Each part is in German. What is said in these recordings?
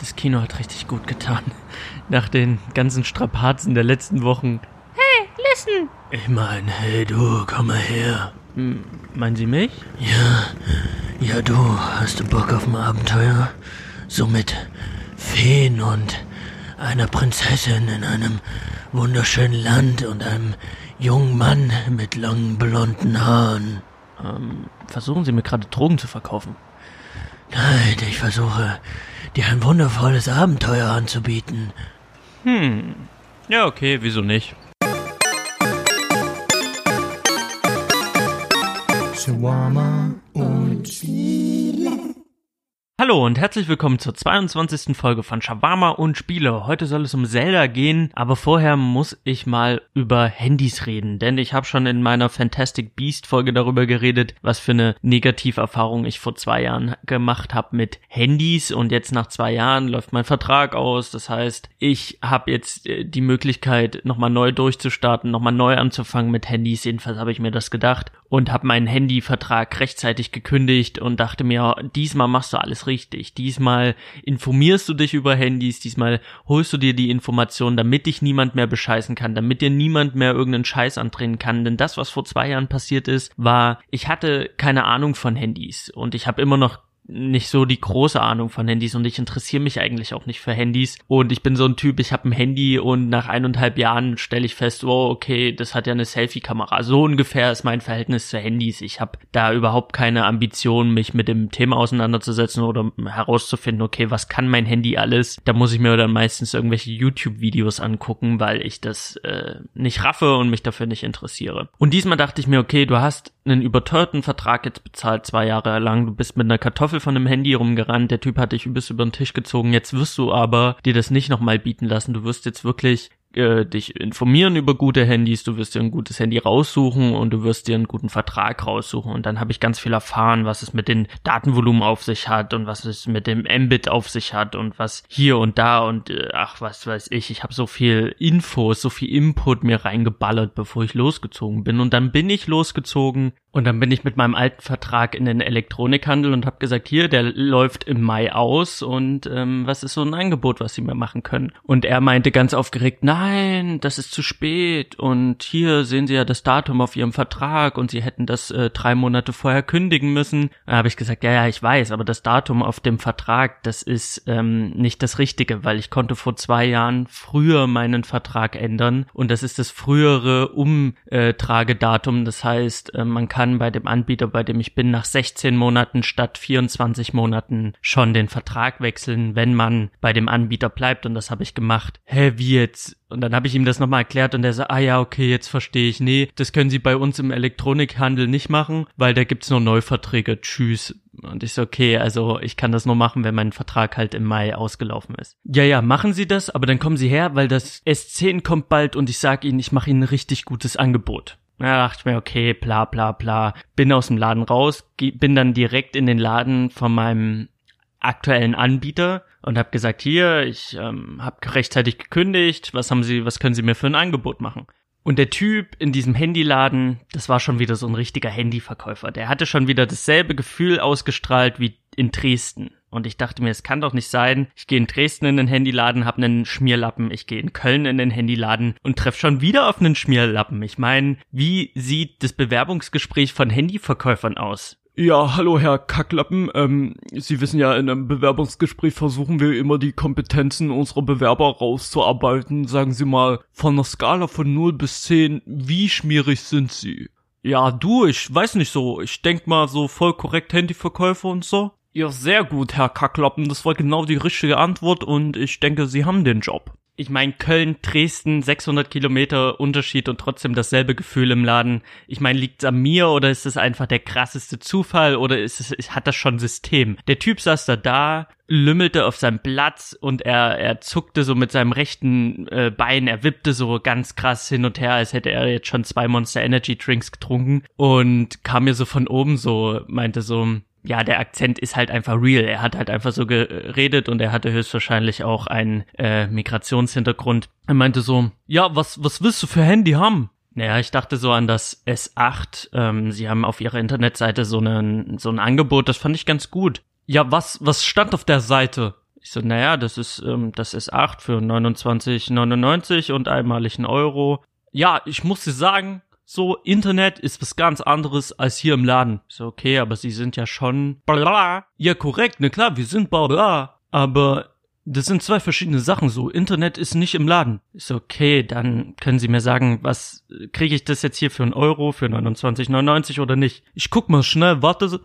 das Kino hat richtig gut getan. Nach den ganzen Strapazen der letzten Wochen. Hey, listen! Ich mein, hey du, komm mal her. Hm, meinen Sie mich? Ja, ja du, hast du Bock auf ein Abenteuer? So mit Feen und einer Prinzessin in einem wunderschönen Land und einem jungen Mann mit langen blonden Haaren. Ähm, versuchen Sie mir gerade Drogen zu verkaufen? Nein, ich versuche, dir ein wundervolles Abenteuer anzubieten. Hm. Ja, okay, wieso nicht? Shawarma und Spiele. Hallo und herzlich willkommen zur 22. Folge von Shawarma und Spiele. Heute soll es um Zelda gehen, aber vorher muss ich mal über Handys reden, denn ich habe schon in meiner Fantastic Beast Folge darüber geredet, was für eine Negativerfahrung ich vor zwei Jahren gemacht habe mit Handys und jetzt nach zwei Jahren läuft mein Vertrag aus. Das heißt, ich habe jetzt äh, die Möglichkeit, nochmal neu durchzustarten, nochmal neu anzufangen mit Handys. Jedenfalls habe ich mir das gedacht und habe meinen Handyvertrag rechtzeitig gekündigt und dachte mir, diesmal machst du alles richtig. Diesmal informierst du dich über Handys, diesmal holst du dir die Informationen, damit dich niemand mehr bescheißen kann, damit dir niemand mehr irgendeinen Scheiß andrehen kann. Denn das, was vor zwei Jahren passiert ist, war, ich hatte keine Ahnung von Handys und ich habe immer noch nicht so die große Ahnung von Handys und ich interessiere mich eigentlich auch nicht für Handys und ich bin so ein Typ, ich habe ein Handy und nach eineinhalb Jahren stelle ich fest, oh okay, das hat ja eine Selfie-Kamera. So ungefähr ist mein Verhältnis zu Handys. Ich habe da überhaupt keine Ambition, mich mit dem Thema auseinanderzusetzen oder herauszufinden, okay, was kann mein Handy alles? Da muss ich mir dann meistens irgendwelche YouTube-Videos angucken, weil ich das äh, nicht raffe und mich dafür nicht interessiere. Und diesmal dachte ich mir, okay, du hast einen überteuerten Vertrag jetzt bezahlt, zwei Jahre lang, du bist mit einer Kartoffel von einem Handy rumgerannt, der Typ hat dich übelst über den Tisch gezogen, jetzt wirst du aber dir das nicht nochmal bieten lassen, du wirst jetzt wirklich äh, dich informieren über gute Handys, du wirst dir ein gutes Handy raussuchen und du wirst dir einen guten Vertrag raussuchen. Und dann habe ich ganz viel erfahren, was es mit den Datenvolumen auf sich hat und was es mit dem Mbit auf sich hat und was hier und da und äh, ach, was weiß ich. Ich habe so viel Infos, so viel Input mir reingeballert, bevor ich losgezogen bin. Und dann bin ich losgezogen und dann bin ich mit meinem alten Vertrag in den Elektronikhandel und habe gesagt, hier, der läuft im Mai aus und ähm, was ist so ein Angebot, was Sie mir machen können? Und er meinte ganz aufgeregt, nein, das ist zu spät und hier sehen Sie ja das Datum auf Ihrem Vertrag und Sie hätten das äh, drei Monate vorher kündigen müssen. Da habe ich gesagt, ja, ja, ich weiß, aber das Datum auf dem Vertrag, das ist ähm, nicht das Richtige, weil ich konnte vor zwei Jahren früher meinen Vertrag ändern und das ist das frühere Umtragedatum. Das heißt, äh, man kann bei dem Anbieter, bei dem ich bin, nach 16 Monaten statt 24 Monaten schon den Vertrag wechseln, wenn man bei dem Anbieter bleibt. Und das habe ich gemacht. Hä, wie jetzt? Und dann habe ich ihm das nochmal erklärt und er sagt, ah ja, okay, jetzt verstehe ich. Nee, das können Sie bei uns im Elektronikhandel nicht machen, weil da gibt's nur Neuverträge. Tschüss. Und ich so, okay, also ich kann das nur machen, wenn mein Vertrag halt im Mai ausgelaufen ist. Ja, ja, machen Sie das, aber dann kommen Sie her, weil das S10 kommt bald und ich sag Ihnen, ich mache Ihnen ein richtig gutes Angebot. Da dachte ich mir, okay, bla bla bla. Bin aus dem Laden raus, bin dann direkt in den Laden von meinem aktuellen Anbieter und habe gesagt, hier, ich ähm, habe rechtzeitig gekündigt, was haben Sie, was können Sie mir für ein Angebot machen? Und der Typ in diesem Handyladen, das war schon wieder so ein richtiger Handyverkäufer. Der hatte schon wieder dasselbe Gefühl ausgestrahlt wie in Dresden. Und ich dachte mir, es kann doch nicht sein. Ich gehe in Dresden in den Handyladen, hab einen Schmierlappen. Ich gehe in Köln in den Handyladen und treffe schon wieder auf einen Schmierlappen. Ich meine, wie sieht das Bewerbungsgespräch von Handyverkäufern aus? Ja, hallo Herr Kacklappen. Ähm, Sie wissen ja, in einem Bewerbungsgespräch versuchen wir immer die Kompetenzen unserer Bewerber rauszuarbeiten. Sagen Sie mal, von einer Skala von 0 bis 10, wie schmierig sind Sie? Ja, du, ich weiß nicht so. Ich denk mal so voll korrekt Handyverkäufer und so. Ja, sehr gut, Herr Kacklappen. Das war genau die richtige Antwort und ich denke, Sie haben den Job. Ich meine, Köln, Dresden, 600 Kilometer Unterschied und trotzdem dasselbe Gefühl im Laden. Ich meine, liegt's an mir oder ist es einfach der krasseste Zufall oder ist es, hat das schon System? Der Typ saß da da, lümmelte auf seinem Platz und er, er zuckte so mit seinem rechten äh, Bein, er wippte so ganz krass hin und her, als hätte er jetzt schon zwei Monster Energy Drinks getrunken und kam mir so von oben so, meinte so, ja, der Akzent ist halt einfach real. Er hat halt einfach so geredet und er hatte höchstwahrscheinlich auch einen äh, Migrationshintergrund. Er meinte so, ja, was, was willst du für Handy haben? Naja, ich dachte so an das S8. Ähm, sie haben auf ihrer Internetseite so, einen, so ein Angebot, das fand ich ganz gut. Ja, was, was stand auf der Seite? Ich so, naja, das ist ähm, das S8 für 29,99 und einmalig ein Euro. Ja, ich musste sagen, so Internet ist was ganz anderes als hier im Laden. So, okay, aber sie sind ja schon bla. Ja, korrekt, ne klar, wir sind bla. Aber das sind zwei verschiedene Sachen so. Internet ist nicht im Laden. Ist okay, dann können Sie mir sagen, was kriege ich das jetzt hier für einen Euro, für 29,99 oder nicht? Ich guck mal schnell, warte.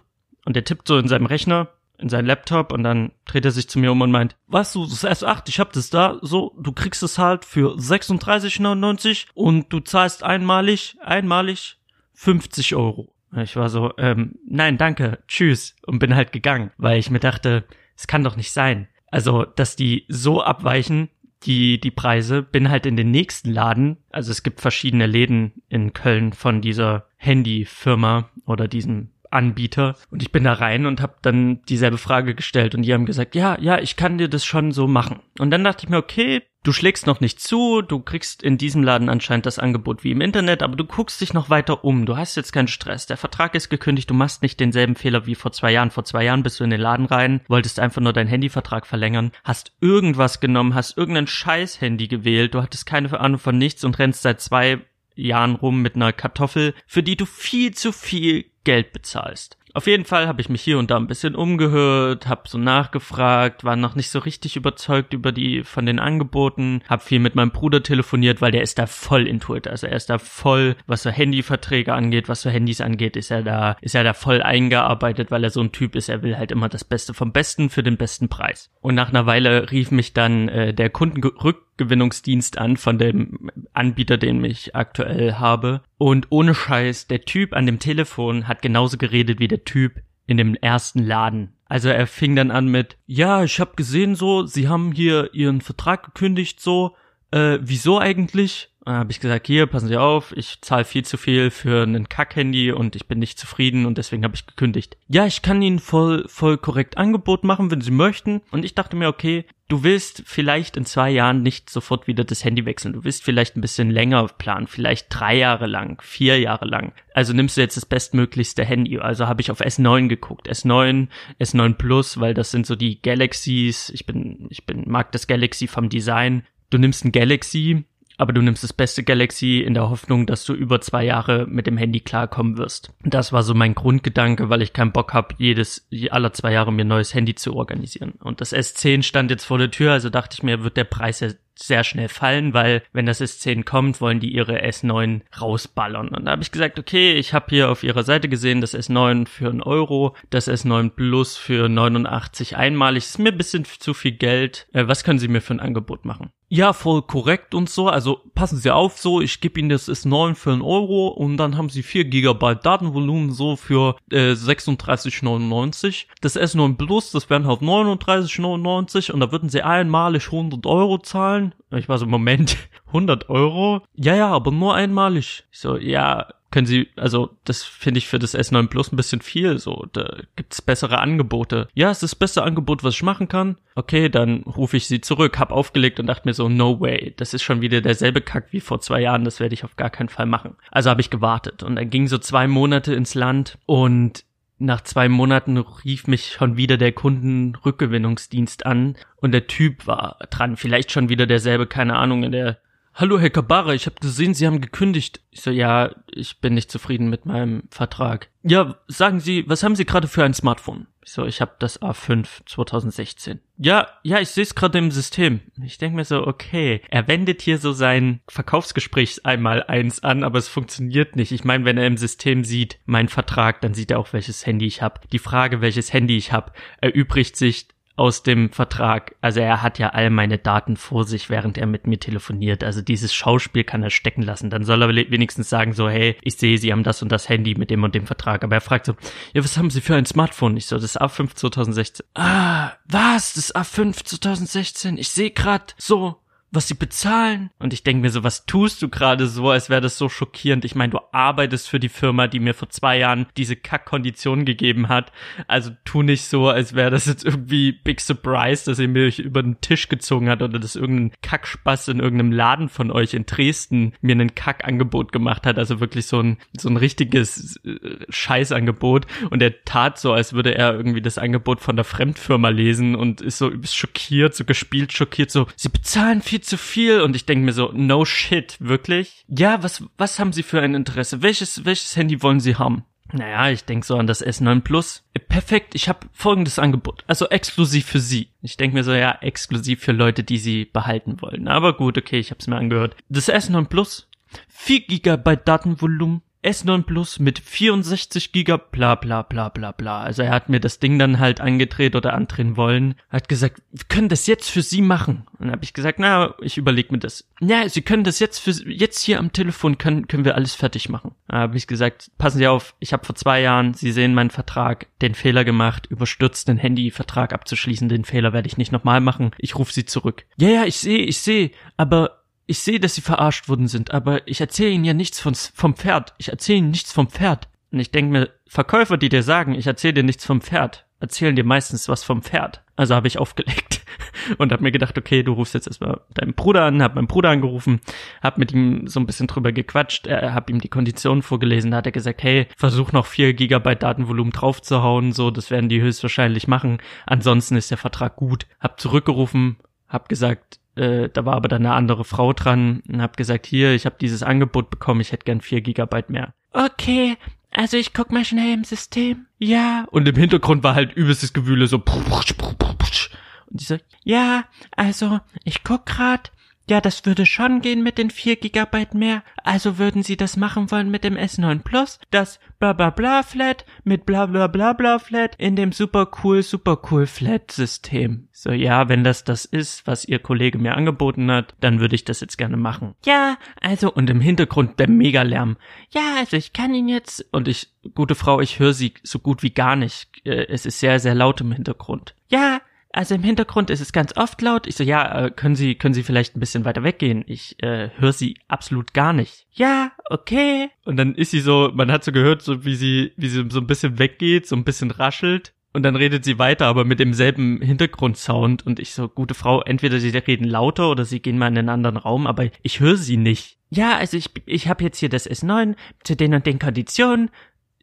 Und der tippt so in seinem Rechner, in seinen Laptop und dann dreht er sich zu mir um und meint, weißt du, das S8, ich hab das da, so, du kriegst es halt für 36,99 und du zahlst einmalig, einmalig 50 Euro. Ich war so, ähm, nein, danke, tschüss und bin halt gegangen, weil ich mir dachte, es kann doch nicht sein. Also, dass die so abweichen, die, die Preise, bin halt in den nächsten Laden, also es gibt verschiedene Läden in Köln von dieser Handyfirma oder diesem Anbieter und ich bin da rein und habe dann dieselbe Frage gestellt und die haben gesagt, ja, ja, ich kann dir das schon so machen. Und dann dachte ich mir, okay, du schlägst noch nicht zu, du kriegst in diesem Laden anscheinend das Angebot wie im Internet, aber du guckst dich noch weiter um, du hast jetzt keinen Stress, der Vertrag ist gekündigt, du machst nicht denselben Fehler wie vor zwei Jahren. Vor zwei Jahren bist du in den Laden rein, wolltest einfach nur deinen Handyvertrag verlängern, hast irgendwas genommen, hast irgendein Scheiß-Handy gewählt, du hattest keine Ahnung von nichts und rennst seit zwei Jahren rum mit einer Kartoffel, für die du viel zu viel Geld bezahlst. Auf jeden Fall habe ich mich hier und da ein bisschen umgehört, habe so nachgefragt, war noch nicht so richtig überzeugt über die von den Angeboten, habe viel mit meinem Bruder telefoniert, weil der ist da voll intuit, also er ist da voll, was so Handyverträge angeht, was so Handys angeht, ist er da ist er da voll eingearbeitet, weil er so ein Typ ist, er will halt immer das Beste vom Besten für den besten Preis. Und nach einer Weile rief mich dann äh, der Kundenrückgewinnungsdienst an von dem Anbieter, den ich aktuell habe und ohne Scheiß, der Typ an dem Telefon hat genauso geredet wie der Typ in dem ersten Laden. Also er fing dann an mit, ja, ich hab gesehen so, sie haben hier ihren Vertrag gekündigt so, äh, wieso eigentlich? Dann habe ich gesagt, hier, passen Sie auf, ich zahle viel zu viel für ein Kack-Handy und ich bin nicht zufrieden und deswegen habe ich gekündigt. Ja, ich kann Ihnen voll, voll korrekt Angebot machen, wenn Sie möchten. Und ich dachte mir, okay, du willst vielleicht in zwei Jahren nicht sofort wieder das Handy wechseln. Du willst vielleicht ein bisschen länger planen, vielleicht drei Jahre lang, vier Jahre lang. Also nimmst du jetzt das bestmöglichste Handy. Also habe ich auf S9 geguckt. S9, S9 Plus, weil das sind so die Galaxies. Ich bin, ich bin, mag das Galaxy vom Design. Du nimmst ein Galaxy, aber du nimmst das beste Galaxy in der Hoffnung, dass du über zwei Jahre mit dem Handy klarkommen wirst. Das war so mein Grundgedanke, weil ich keinen Bock habe, jedes aller zwei Jahre mir ein neues Handy zu organisieren. Und das S10 stand jetzt vor der Tür, also dachte ich mir, wird der Preis ja sehr schnell fallen, weil wenn das S10 kommt, wollen die ihre S9 rausballern. Und da habe ich gesagt, okay, ich habe hier auf ihrer Seite gesehen, das S9 für einen Euro, das S9 Plus für 89 einmalig. ist mir ein bisschen zu viel Geld. Äh, was können Sie mir für ein Angebot machen? Ja, voll korrekt und so. Also passen Sie auf, so ich gebe Ihnen das S9 für einen Euro und dann haben Sie 4 GB Datenvolumen so für äh, 36,99. Das S9 Plus, das wären halt 39,99 und da würden Sie einmalig 100 Euro zahlen. Ich war so, Moment, 100 Euro? Ja, ja, aber nur einmalig. Ich so, ja, können Sie, also das finde ich für das S9 Plus ein bisschen viel, so, da gibt's bessere Angebote. Ja, es ist das beste Angebot, was ich machen kann. Okay, dann rufe ich Sie zurück, hab aufgelegt und dachte mir so, no way, das ist schon wieder derselbe Kack wie vor zwei Jahren, das werde ich auf gar keinen Fall machen. Also habe ich gewartet und dann ging so zwei Monate ins Land und nach zwei Monaten rief mich schon wieder der Kundenrückgewinnungsdienst an und der Typ war dran. Vielleicht schon wieder derselbe, keine Ahnung, in der Hallo Herr Kabara, ich habe gesehen, Sie haben gekündigt. Ich so, ja, ich bin nicht zufrieden mit meinem Vertrag. Ja, sagen Sie, was haben Sie gerade für ein Smartphone? Ich so, ich habe das A5 2016. Ja, ja, ich sehe es gerade im System. Ich denke mir so, okay, er wendet hier so sein Verkaufsgespräch einmal eins an, aber es funktioniert nicht. Ich meine, wenn er im System sieht, mein Vertrag, dann sieht er auch, welches Handy ich habe. Die Frage, welches Handy ich habe, erübrigt sich aus dem Vertrag. Also er hat ja all meine Daten vor sich, während er mit mir telefoniert. Also dieses Schauspiel kann er stecken lassen. Dann soll er wenigstens sagen so, hey, ich sehe, Sie haben das und das Handy mit dem und dem Vertrag. Aber er fragt so, ja, was haben Sie für ein Smartphone? Ich so, das A5 2016. Ah, was? Das A5 2016? Ich sehe grad so was sie bezahlen. Und ich denke mir so, was tust du gerade so, als wäre das so schockierend. Ich meine, du arbeitest für die Firma, die mir vor zwei Jahren diese Kackkondition gegeben hat. Also tu nicht so, als wäre das jetzt irgendwie Big Surprise, dass ihr mich über den Tisch gezogen hat oder dass irgendein Kackspaß in irgendeinem Laden von euch in Dresden mir einen Kackangebot gemacht hat. Also wirklich so ein, so ein richtiges äh, Scheißangebot. Und er tat so, als würde er irgendwie das Angebot von der Fremdfirma lesen und ist so schockiert, so gespielt schockiert, so, sie bezahlen viel zu viel und ich denke mir so, no shit, wirklich? Ja, was, was haben Sie für ein Interesse? Welches, welches Handy wollen Sie haben? Naja, ich denke so an das S9 Plus. Perfekt, ich habe folgendes Angebot. Also exklusiv für Sie. Ich denke mir so, ja, exklusiv für Leute, die Sie behalten wollen. Aber gut, okay, ich habe es mir angehört. Das S9 Plus, 4 GB Datenvolumen, S9 Plus mit 64 Giga, bla bla bla bla bla. Also er hat mir das Ding dann halt angedreht oder andrehen wollen. Hat gesagt, wir können das jetzt für Sie machen. Und dann habe ich gesagt, na, ich überlege mir das. Ja, Sie können das jetzt für jetzt hier am Telefon können können wir alles fertig machen. Da habe ich gesagt, passen Sie auf, ich habe vor zwei Jahren, Sie sehen meinen Vertrag, den Fehler gemacht, überstürzt den Handyvertrag abzuschließen. Den Fehler werde ich nicht nochmal machen. Ich rufe Sie zurück. Ja, ja, ich sehe, ich sehe, aber ich sehe, dass sie verarscht worden sind, aber ich erzähle ihnen ja nichts von, vom Pferd. Ich erzähle ihnen nichts vom Pferd. Und ich denke mir, Verkäufer, die dir sagen, ich erzähle dir nichts vom Pferd, erzählen dir meistens was vom Pferd. Also habe ich aufgelegt und habe mir gedacht, okay, du rufst jetzt erstmal deinen Bruder an, hab meinen Bruder angerufen, hab mit ihm so ein bisschen drüber gequatscht, er hab ihm die Konditionen vorgelesen, da hat er gesagt, hey, versuch noch vier Gigabyte Datenvolumen draufzuhauen, so, das werden die höchstwahrscheinlich machen. Ansonsten ist der Vertrag gut. Hab zurückgerufen, hab gesagt, äh, da war aber dann eine andere Frau dran und hab gesagt, hier, ich habe dieses Angebot bekommen, ich hätte gern vier Gigabyte mehr. Okay, also ich guck mal schnell im System. Ja. Und im Hintergrund war halt übelstes Gewühle so. Und ich so, ja, also ich guck grad, ja, das würde schon gehen mit den 4 Gigabyte mehr. Also würden Sie das machen wollen mit dem S9 Plus, das bla bla bla Flat mit bla bla bla bla Flat in dem super cool, super cool Flat System. So, ja, wenn das das ist, was Ihr Kollege mir angeboten hat, dann würde ich das jetzt gerne machen. Ja, also, und im Hintergrund der Megalärm. Ja, also ich kann ihn jetzt, und ich, gute Frau, ich höre Sie so gut wie gar nicht. Äh, es ist sehr, sehr laut im Hintergrund. Ja, also im Hintergrund ist es ganz oft laut. Ich so, ja, äh, können Sie, können Sie vielleicht ein bisschen weiter weggehen? Ich äh, höre Sie absolut gar nicht. Ja, okay. Und dann ist sie so, man hat so gehört, so wie sie, wie sie so ein bisschen weggeht, so ein bisschen raschelt. Und dann redet sie weiter, aber mit demselben Hintergrundsound. Und ich so, gute Frau, entweder sie reden lauter oder sie gehen mal in einen anderen Raum, aber ich höre sie nicht. Ja, also ich, ich habe jetzt hier das S9 zu den und den Konditionen.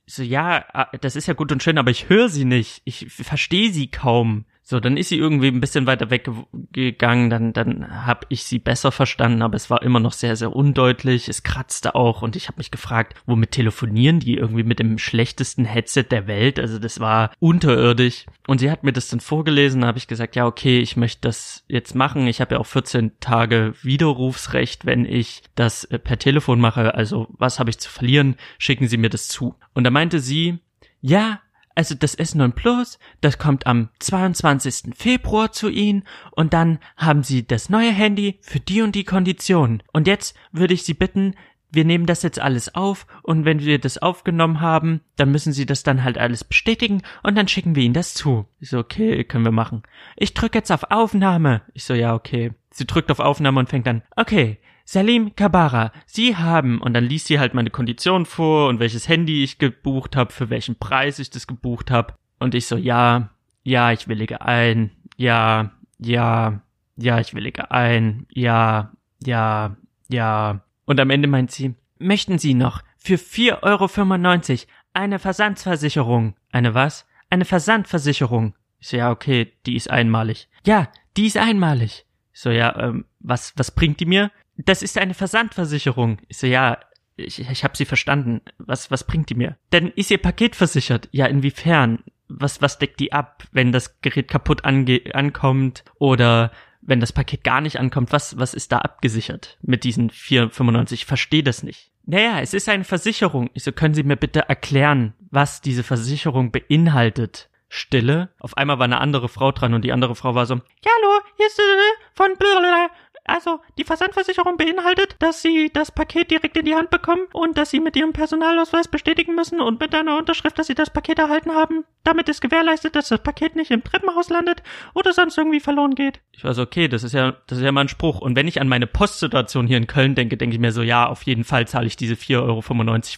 So, ja, ah, das ist ja gut und schön, aber ich höre sie nicht. Ich verstehe sie kaum. So, dann ist sie irgendwie ein bisschen weiter weggegangen, dann, dann habe ich sie besser verstanden, aber es war immer noch sehr, sehr undeutlich. Es kratzte auch und ich habe mich gefragt, womit telefonieren die? Irgendwie mit dem schlechtesten Headset der Welt. Also das war unterirdisch. Und sie hat mir das dann vorgelesen, da habe ich gesagt, ja, okay, ich möchte das jetzt machen. Ich habe ja auch 14 Tage Widerrufsrecht, wenn ich das äh, per Telefon mache. Also was habe ich zu verlieren? Schicken Sie mir das zu. Und da meinte sie, ja, also das S9 Plus, das kommt am 22. Februar zu Ihnen und dann haben Sie das neue Handy für die und die Konditionen. Und jetzt würde ich Sie bitten, wir nehmen das jetzt alles auf und wenn wir das aufgenommen haben, dann müssen Sie das dann halt alles bestätigen und dann schicken wir Ihnen das zu. Ich so, okay, können wir machen. Ich drücke jetzt auf Aufnahme. Ich so, ja, okay. Sie drückt auf Aufnahme und fängt an, okay, Salim Kabara, Sie haben, und dann liest sie halt meine Kondition vor und welches Handy ich gebucht habe, für welchen Preis ich das gebucht habe. Und ich so, ja, ja, ich willige ein, ja, ja, ja, ich willige ein, ja, ja, ja. Und am Ende meint sie, möchten Sie noch für 4,95 Euro eine Versandsversicherung? Eine was? Eine Versandversicherung. Ich so, ja, okay, die ist einmalig. Ja, die ist einmalig. Ich so, ja, ähm, was, was bringt die mir? Das ist eine Versandversicherung. Ich so, ja, ich, ich habe sie verstanden. Was, was bringt die mir? Denn ist ihr Paket versichert? Ja, inwiefern? Was, was deckt die ab, wenn das Gerät kaputt ange ankommt oder wenn das Paket gar nicht ankommt? Was, was ist da abgesichert mit diesen 4,95? Ich verstehe das nicht. Naja, es ist eine Versicherung. Ich so, können Sie mir bitte erklären, was diese Versicherung beinhaltet? Stille. Auf einmal war eine andere Frau dran und die andere Frau war so, ja, hallo, hier ist äh, von blablabla. Also, die Versandversicherung beinhaltet, dass Sie das Paket direkt in die Hand bekommen und dass Sie mit Ihrem Personalausweis bestätigen müssen und mit einer Unterschrift, dass Sie das Paket erhalten haben. Damit ist gewährleistet, dass das Paket nicht im Treppenhaus landet oder sonst irgendwie verloren geht. Ich war so, okay, das ist ja, das ist ja mal ein Spruch. Und wenn ich an meine Postsituation hier in Köln denke, denke ich mir so, ja, auf jeden Fall zahle ich diese 4,95 Euro,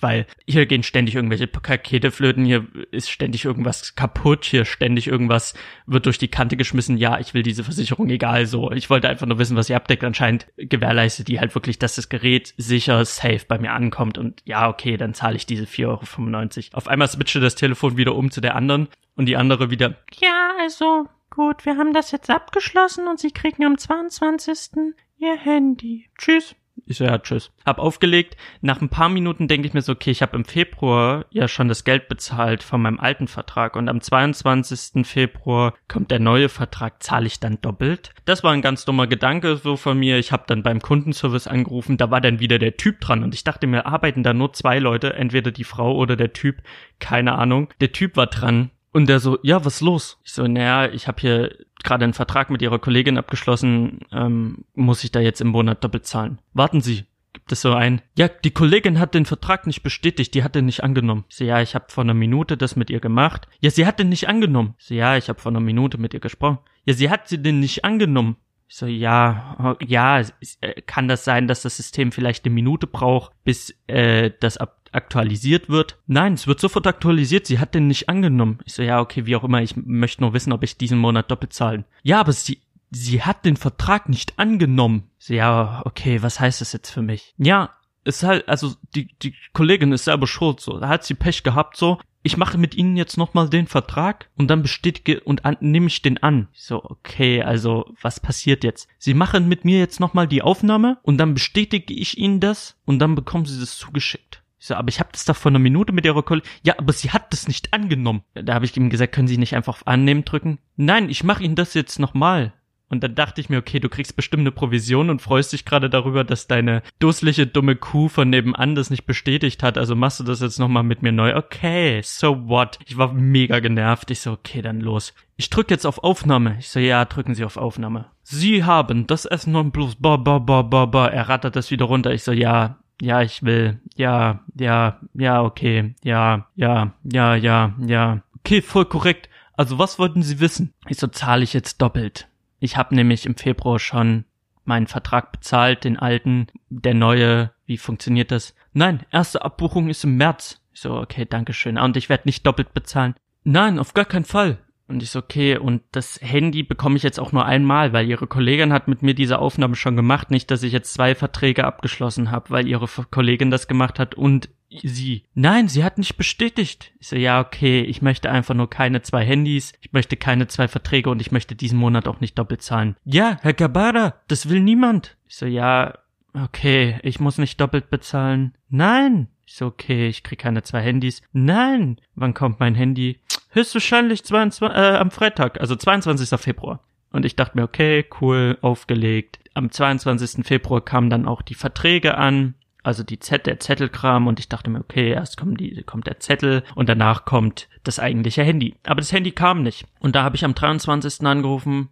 weil hier gehen ständig irgendwelche Pakete flöten, hier ist ständig irgendwas kaputt, hier ständig irgendwas wird durch die Kante geschmissen. Ja, ich will diese Versicherung, egal so. Ich wollte einfach nur wissen, was ihr abdeckt. Anscheinend gewährleistet die halt wirklich, dass das Gerät sicher, safe bei mir ankommt. Und ja, okay, dann zahle ich diese 4,95 Euro. Auf einmal switchte das Telefon wieder um zu der anderen und die andere wieder, ja, also Gut, wir haben das jetzt abgeschlossen und Sie kriegen am 22. Ihr Handy. Tschüss. Ich so, ja, tschüss. Hab aufgelegt. Nach ein paar Minuten denke ich mir so, okay, ich habe im Februar ja schon das Geld bezahlt von meinem alten Vertrag und am 22. Februar kommt der neue Vertrag, zahle ich dann doppelt? Das war ein ganz dummer Gedanke so von mir. Ich habe dann beim Kundenservice angerufen, da war dann wieder der Typ dran und ich dachte mir, arbeiten da nur zwei Leute, entweder die Frau oder der Typ, keine Ahnung. Der Typ war dran und der so, ja, was los? Ich so, naja, ich habe hier gerade einen Vertrag mit ihrer Kollegin abgeschlossen, ähm, muss ich da jetzt im Monat doppelt zahlen. Warten Sie, gibt es so ein, ja, die Kollegin hat den Vertrag nicht bestätigt, die hat den nicht angenommen. Ich so, ja, ich habe vor einer Minute das mit ihr gemacht. Ja, sie hat den nicht angenommen. Ich so, ja, ich habe vor einer Minute mit ihr gesprochen. Ja, sie hat sie den nicht angenommen. Ich so, ja, ja, äh, kann das sein, dass das System vielleicht eine Minute braucht, bis äh, das ab aktualisiert wird. Nein, es wird sofort aktualisiert. Sie hat den nicht angenommen. Ich so, ja, okay, wie auch immer. Ich möchte nur wissen, ob ich diesen Monat doppelt zahlen. Ja, aber sie, sie hat den Vertrag nicht angenommen. So, ja, okay, was heißt das jetzt für mich? Ja, ist halt, also die, die Kollegin ist selber schuld, so. Da hat sie Pech gehabt, so. Ich mache mit ihnen jetzt nochmal den Vertrag und dann bestätige und nehme ich den an. So, okay, also was passiert jetzt? Sie machen mit mir jetzt nochmal die Aufnahme und dann bestätige ich ihnen das und dann bekommen sie das zugeschickt. Ich so, aber ich habe das doch vor einer Minute mit ihrer Kollegin. Ja, aber sie hat das nicht angenommen. Da habe ich ihm gesagt, können Sie nicht einfach auf Annehmen drücken? Nein, ich mache Ihnen das jetzt nochmal. Und dann dachte ich mir, okay, du kriegst bestimmt eine Provision und freust dich gerade darüber, dass deine dusselige, dumme Kuh von nebenan das nicht bestätigt hat. Also machst du das jetzt nochmal mit mir neu. Okay, so what? Ich war mega genervt. Ich so, okay, dann los. Ich drücke jetzt auf Aufnahme. Ich so, ja, drücken Sie auf Aufnahme. Sie haben das S non plus, ba, ba, ba, ba, ba. Er rattert das wieder runter. Ich so, ja, ja, ich will, ja, ja, ja, okay, ja, ja, ja, ja, ja. Okay, voll korrekt. Also was wollten Sie wissen? Ich so zahle ich jetzt doppelt. Ich habe nämlich im Februar schon meinen Vertrag bezahlt, den alten, der neue, wie funktioniert das? Nein, erste Abbuchung ist im März. Ich so, okay, danke schön. Und ich werde nicht doppelt bezahlen. Nein, auf gar keinen Fall. Und ich so, okay, und das Handy bekomme ich jetzt auch nur einmal, weil ihre Kollegin hat mit mir diese Aufnahme schon gemacht. Nicht, dass ich jetzt zwei Verträge abgeschlossen habe, weil ihre Kollegin das gemacht hat und sie. Nein, sie hat nicht bestätigt. Ich so, ja, okay, ich möchte einfach nur keine zwei Handys, ich möchte keine zwei Verträge und ich möchte diesen Monat auch nicht doppelt zahlen. Ja, Herr Gabara, das will niemand. Ich so, ja, okay, ich muss nicht doppelt bezahlen. Nein. Ich so, okay, ich krieg keine zwei Handys. Nein. Wann kommt mein Handy? Höchstwahrscheinlich 22, äh, am Freitag, also 22. Februar. Und ich dachte mir, okay, cool, aufgelegt. Am 22. Februar kamen dann auch die Verträge an, also die Z, der Zettelkram und ich dachte mir, okay, erst kommt, die, kommt der Zettel und danach kommt das eigentliche Handy. Aber das Handy kam nicht. Und da habe ich am 23. angerufen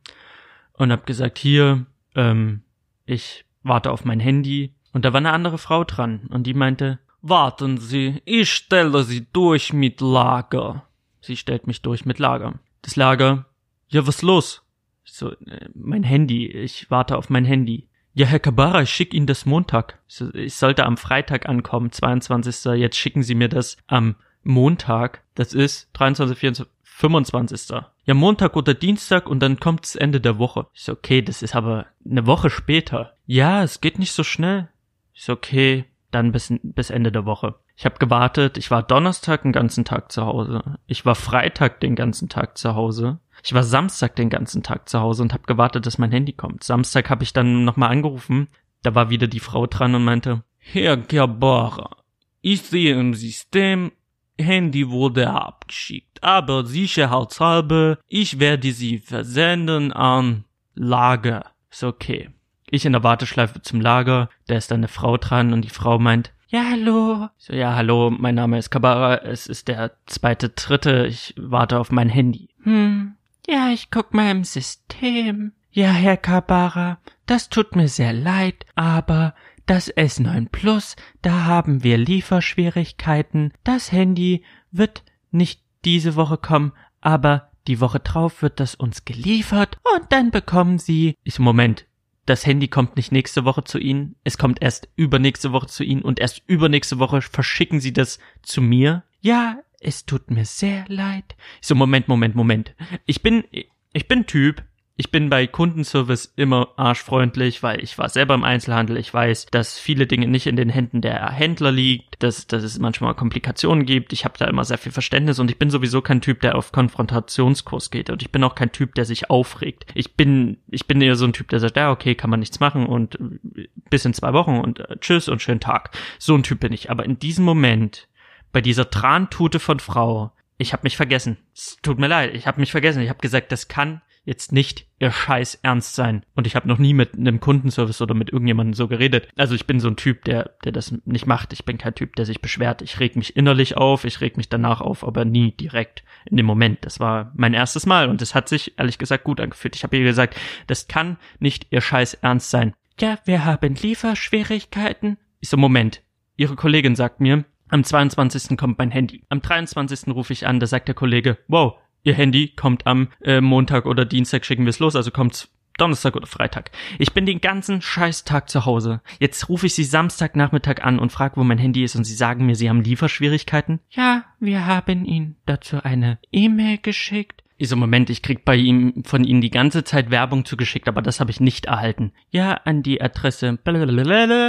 und habe gesagt, hier, ähm, ich warte auf mein Handy. Und da war eine andere Frau dran und die meinte, warten Sie, ich stelle Sie durch mit Lager. Sie stellt mich durch mit Lager. Das Lager, ja, was los? Ich so, äh, mein Handy, ich warte auf mein Handy. Ja, Herr Kabara, ich schick Ihnen das Montag. Ich, so, ich sollte am Freitag ankommen, 22. Jetzt schicken Sie mir das am Montag. Das ist 23, 24, 25. Ja, Montag oder Dienstag und dann kommt's Ende der Woche. Ich so, okay, das ist aber eine Woche später. Ja, es geht nicht so schnell. Ich so, okay, dann bis, bis Ende der Woche. Ich habe gewartet, ich war Donnerstag den ganzen Tag zu Hause. Ich war Freitag den ganzen Tag zu Hause. Ich war Samstag den ganzen Tag zu Hause und habe gewartet, dass mein Handy kommt. Samstag habe ich dann nochmal angerufen. Da war wieder die Frau dran und meinte, Herr Gabara, ich sehe im System, Handy wurde abgeschickt, aber sicherheitshalber, ich werde sie versenden an Lager. Ist okay. Ich in der Warteschleife zum Lager, da ist eine Frau dran und die Frau meint, ja, hallo. So, ja, hallo, mein Name ist Kabara, es ist der zweite, dritte, ich warte auf mein Handy. Hm, ja, ich guck mal im System. Ja, Herr Kabara, das tut mir sehr leid, aber das S9 Plus, da haben wir Lieferschwierigkeiten. Das Handy wird nicht diese Woche kommen, aber die Woche drauf wird das uns geliefert und dann bekommen Sie. Ich Moment, das Handy kommt nicht nächste Woche zu Ihnen, es kommt erst übernächste Woche zu Ihnen und erst übernächste Woche verschicken Sie das zu mir. Ja, es tut mir sehr leid. Ich so, Moment, Moment, Moment. Ich bin, ich bin Typ, ich bin bei Kundenservice immer arschfreundlich, weil ich war selber im Einzelhandel. Ich weiß, dass viele Dinge nicht in den Händen der Händler liegt, dass, dass es manchmal Komplikationen gibt. Ich habe da immer sehr viel Verständnis und ich bin sowieso kein Typ, der auf Konfrontationskurs geht und ich bin auch kein Typ, der sich aufregt. Ich bin, ich bin eher so ein Typ, der sagt, ja, okay, kann man nichts machen und bis in zwei Wochen und äh, tschüss und schönen Tag. So ein Typ bin ich. Aber in diesem Moment, bei dieser Trantute von Frau, ich habe mich vergessen. Es tut mir leid, ich habe mich vergessen. Ich habe gesagt, das kann jetzt nicht ihr Scheiß ernst sein. Und ich habe noch nie mit einem Kundenservice oder mit irgendjemandem so geredet. Also ich bin so ein Typ, der, der das nicht macht. Ich bin kein Typ, der sich beschwert. Ich reg mich innerlich auf, ich reg mich danach auf, aber nie direkt in dem Moment. Das war mein erstes Mal und es hat sich ehrlich gesagt gut angefühlt. Ich habe ihr gesagt, das kann nicht ihr Scheiß ernst sein. Ja, wir haben Lieferschwierigkeiten. Ich so, Moment. Ihre Kollegin sagt mir, am 22. kommt mein Handy. Am 23. rufe ich an, da sagt der Kollege, wow, Ihr Handy kommt am äh, Montag oder Dienstag, schicken wir es los, also kommt's Donnerstag oder Freitag. Ich bin den ganzen Scheißtag zu Hause. Jetzt rufe ich Sie Samstagnachmittag an und frage, wo mein Handy ist und Sie sagen mir, Sie haben Lieferschwierigkeiten. Ja, wir haben Ihnen dazu eine E-Mail geschickt. Ich so, Moment, ich krieg bei ihm von Ihnen die ganze Zeit Werbung zugeschickt, aber das habe ich nicht erhalten. Ja, an die Adresse.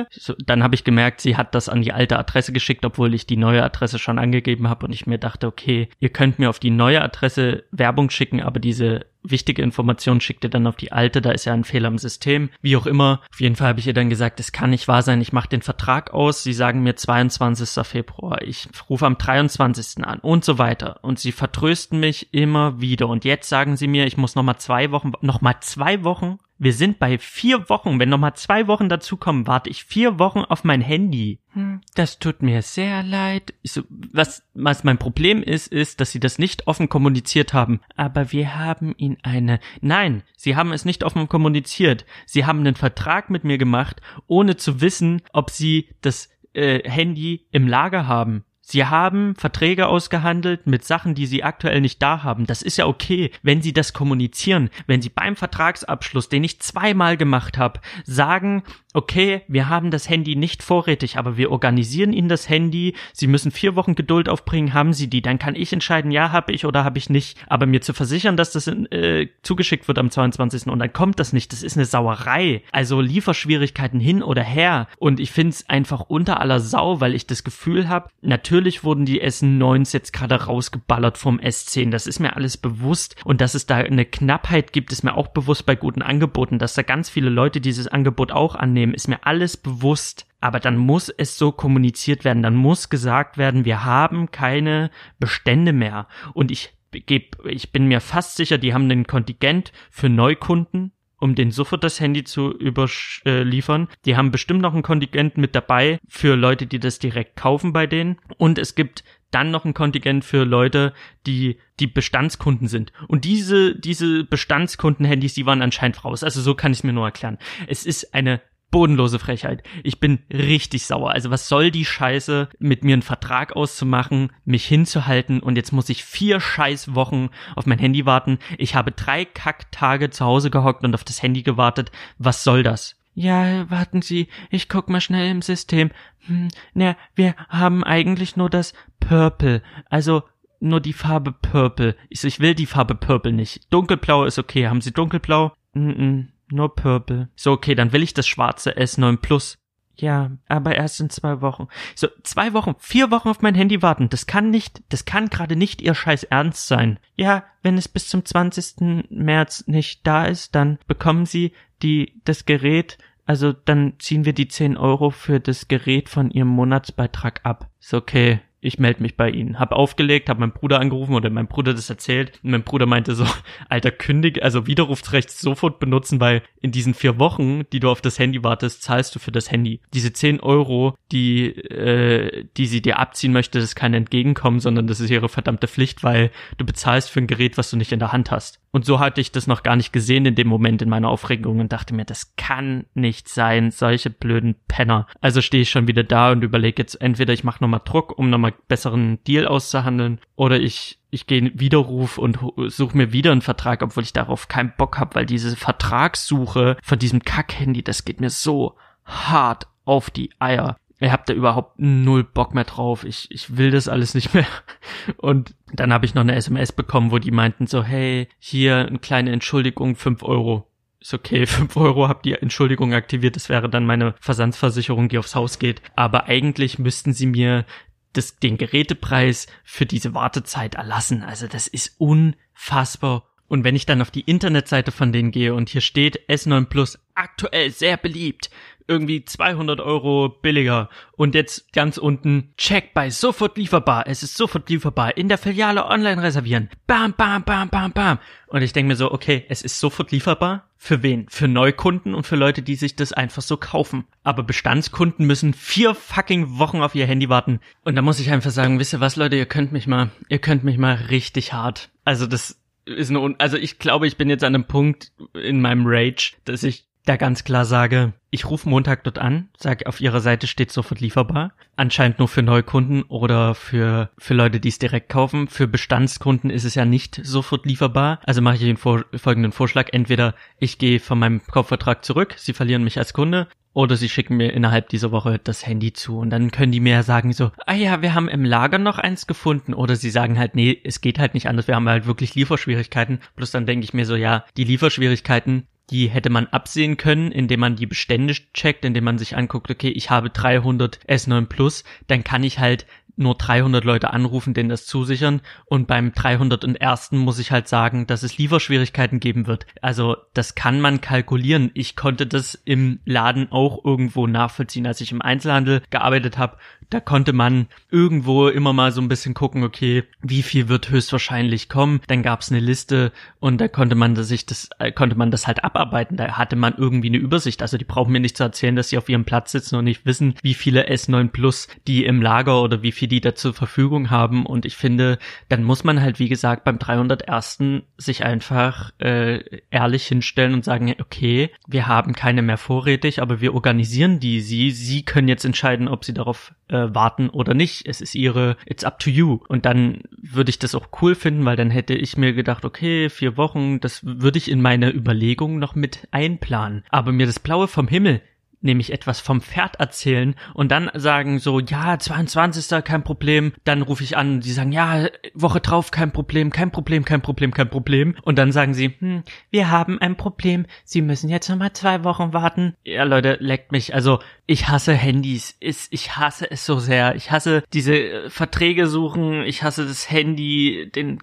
So, dann habe ich gemerkt, sie hat das an die alte Adresse geschickt, obwohl ich die neue Adresse schon angegeben habe und ich mir dachte, okay, ihr könnt mir auf die neue Adresse Werbung schicken, aber diese wichtige Information schickt ihr dann auf die alte, da ist ja ein Fehler im System. Wie auch immer, auf jeden Fall habe ich ihr dann gesagt, es kann nicht wahr sein, ich mache den Vertrag aus, sie sagen mir 22. Februar, ich rufe am 23. an und so weiter. Und sie vertrösten mich immer wieder. Und jetzt sagen sie mir, ich muss nochmal zwei Wochen, nochmal zwei Wochen wir sind bei vier Wochen. Wenn nochmal zwei Wochen dazukommen, warte ich vier Wochen auf mein Handy. Hm, das tut mir sehr leid. So, was, was mein Problem ist, ist, dass sie das nicht offen kommuniziert haben. Aber wir haben ihnen eine. Nein, sie haben es nicht offen kommuniziert. Sie haben einen Vertrag mit mir gemacht, ohne zu wissen, ob sie das äh, Handy im Lager haben. Sie haben Verträge ausgehandelt mit Sachen, die Sie aktuell nicht da haben. Das ist ja okay, wenn Sie das kommunizieren, wenn Sie beim Vertragsabschluss, den ich zweimal gemacht habe, sagen, okay, wir haben das Handy nicht vorrätig, aber wir organisieren Ihnen das Handy. Sie müssen vier Wochen Geduld aufbringen, haben Sie die? Dann kann ich entscheiden, ja, habe ich oder habe ich nicht. Aber mir zu versichern, dass das äh, zugeschickt wird am 22. und dann kommt das nicht, das ist eine Sauerei. Also Lieferschwierigkeiten hin oder her. Und ich finde es einfach unter aller Sau, weil ich das Gefühl habe, natürlich wurden die S9s jetzt gerade rausgeballert vom S10. Das ist mir alles bewusst. Und dass es da eine Knappheit gibt, ist mir auch bewusst bei guten Angeboten, dass da ganz viele Leute dieses Angebot auch annehmen nehmen, ist mir alles bewusst. Aber dann muss es so kommuniziert werden. Dann muss gesagt werden, wir haben keine Bestände mehr. Und ich gebe, ich bin mir fast sicher, die haben einen Kontingent für Neukunden, um den sofort das Handy zu überliefern. Die haben bestimmt noch ein Kontingent mit dabei für Leute, die das direkt kaufen bei denen. Und es gibt dann noch ein Kontingent für Leute, die die Bestandskunden sind. Und diese, diese Bestandskunden-Handys, die waren anscheinend raus. Also so kann ich es mir nur erklären. Es ist eine bodenlose Frechheit. Ich bin richtig sauer. Also was soll die Scheiße, mit mir einen Vertrag auszumachen, mich hinzuhalten und jetzt muss ich vier scheiß Wochen auf mein Handy warten. Ich habe drei Kacktage zu Hause gehockt und auf das Handy gewartet. Was soll das? Ja, warten Sie, ich guck mal schnell im System. Hm, na, wir haben eigentlich nur das Purple, also nur die Farbe Purple. Ich, ich will die Farbe Purple nicht. Dunkelblau ist okay. Haben Sie dunkelblau? Mm -mm. Nur Purple. So, okay, dann will ich das schwarze S9 Plus. Ja, aber erst in zwei Wochen. So, zwei Wochen, vier Wochen auf mein Handy warten. Das kann nicht, das kann gerade nicht ihr scheiß Ernst sein. Ja, wenn es bis zum 20. März nicht da ist, dann bekommen sie die, das Gerät, also dann ziehen wir die 10 Euro für das Gerät von ihrem Monatsbeitrag ab. Ist okay ich melde mich bei Ihnen. Hab aufgelegt, hab meinen Bruder angerufen oder mein Bruder das erzählt. Und mein Bruder meinte so, alter, kündig, also Widerrufsrecht sofort benutzen, weil in diesen vier Wochen, die du auf das Handy wartest, zahlst du für das Handy. Diese zehn Euro, die, äh, die sie dir abziehen möchte, das kein Entgegenkommen, sondern das ist ihre verdammte Pflicht, weil du bezahlst für ein Gerät, was du nicht in der Hand hast. Und so hatte ich das noch gar nicht gesehen in dem Moment in meiner Aufregung und dachte mir, das kann nicht sein, solche blöden Penner. Also stehe ich schon wieder da und überlege jetzt entweder ich mache nochmal Druck, um nochmal besseren Deal auszuhandeln, oder ich ich gehe Widerruf und suche mir wieder einen Vertrag, obwohl ich darauf keinen Bock habe, weil diese Vertragssuche von diesem Kack-Handy, das geht mir so hart auf die Eier. Ihr habt da überhaupt null Bock mehr drauf. Ich, ich will das alles nicht mehr. Und dann habe ich noch eine SMS bekommen, wo die meinten so, hey, hier eine kleine Entschuldigung, fünf Euro. Ist okay, fünf Euro habt ihr Entschuldigung aktiviert. Das wäre dann meine Versandsversicherung, die aufs Haus geht. Aber eigentlich müssten sie mir das, den Gerätepreis für diese Wartezeit erlassen. Also das ist unfassbar. Und wenn ich dann auf die Internetseite von denen gehe und hier steht S9 Plus aktuell sehr beliebt, irgendwie 200 Euro billiger. Und jetzt ganz unten, check bei sofort lieferbar. Es ist sofort lieferbar. In der Filiale online reservieren. Bam, bam, bam, bam, bam. Und ich denke mir so, okay, es ist sofort lieferbar. Für wen? Für Neukunden und für Leute, die sich das einfach so kaufen. Aber Bestandskunden müssen vier fucking Wochen auf ihr Handy warten. Und da muss ich einfach sagen, wisst ihr was, Leute, ihr könnt mich mal, ihr könnt mich mal richtig hart. Also das ist eine, also ich glaube, ich bin jetzt an einem Punkt in meinem Rage, dass ich da ganz klar sage, ich rufe Montag dort an, sage, auf ihrer Seite steht sofort lieferbar. Anscheinend nur für Neukunden oder für, für Leute, die es direkt kaufen. Für Bestandskunden ist es ja nicht sofort lieferbar. Also mache ich den vor, folgenden Vorschlag. Entweder ich gehe von meinem Kaufvertrag zurück, sie verlieren mich als Kunde, oder sie schicken mir innerhalb dieser Woche das Handy zu und dann können die mir sagen so, ah ja, wir haben im Lager noch eins gefunden. Oder sie sagen halt, nee, es geht halt nicht anders, wir haben halt wirklich Lieferschwierigkeiten. Plus dann denke ich mir so, ja, die Lieferschwierigkeiten, die hätte man absehen können, indem man die Bestände checkt, indem man sich anguckt, okay, ich habe 300 S9 Plus, dann kann ich halt nur 300 Leute anrufen, denen das zusichern. Und beim 301. muss ich halt sagen, dass es Lieferschwierigkeiten geben wird. Also das kann man kalkulieren. Ich konnte das im Laden auch irgendwo nachvollziehen, als ich im Einzelhandel gearbeitet habe da konnte man irgendwo immer mal so ein bisschen gucken, okay, wie viel wird höchstwahrscheinlich kommen. Dann gab's eine Liste und da konnte man sich das, äh, konnte man das halt abarbeiten. Da hatte man irgendwie eine Übersicht. Also die brauchen mir nicht zu erzählen, dass sie auf ihrem Platz sitzen und nicht wissen, wie viele S9 Plus die im Lager oder wie viel die da zur Verfügung haben. Und ich finde, dann muss man halt, wie gesagt, beim 301. sich einfach äh, ehrlich hinstellen und sagen, okay, wir haben keine mehr vorrätig, aber wir organisieren die. Sie, sie können jetzt entscheiden, ob sie darauf äh, äh, warten oder nicht. Es ist ihre, it's up to you. Und dann würde ich das auch cool finden, weil dann hätte ich mir gedacht, okay, vier Wochen, das würde ich in meine Überlegungen noch mit einplanen. Aber mir das Blaue vom Himmel nämlich etwas vom Pferd erzählen und dann sagen so, ja, 22. kein Problem, dann rufe ich an, die sagen, ja, Woche drauf kein Problem, kein Problem, kein Problem, kein Problem und dann sagen sie, hm, wir haben ein Problem, Sie müssen jetzt nochmal zwei Wochen warten. Ja, Leute, leckt mich, also ich hasse Handys, ich hasse es so sehr, ich hasse diese äh, Verträge suchen, ich hasse das Handy, den,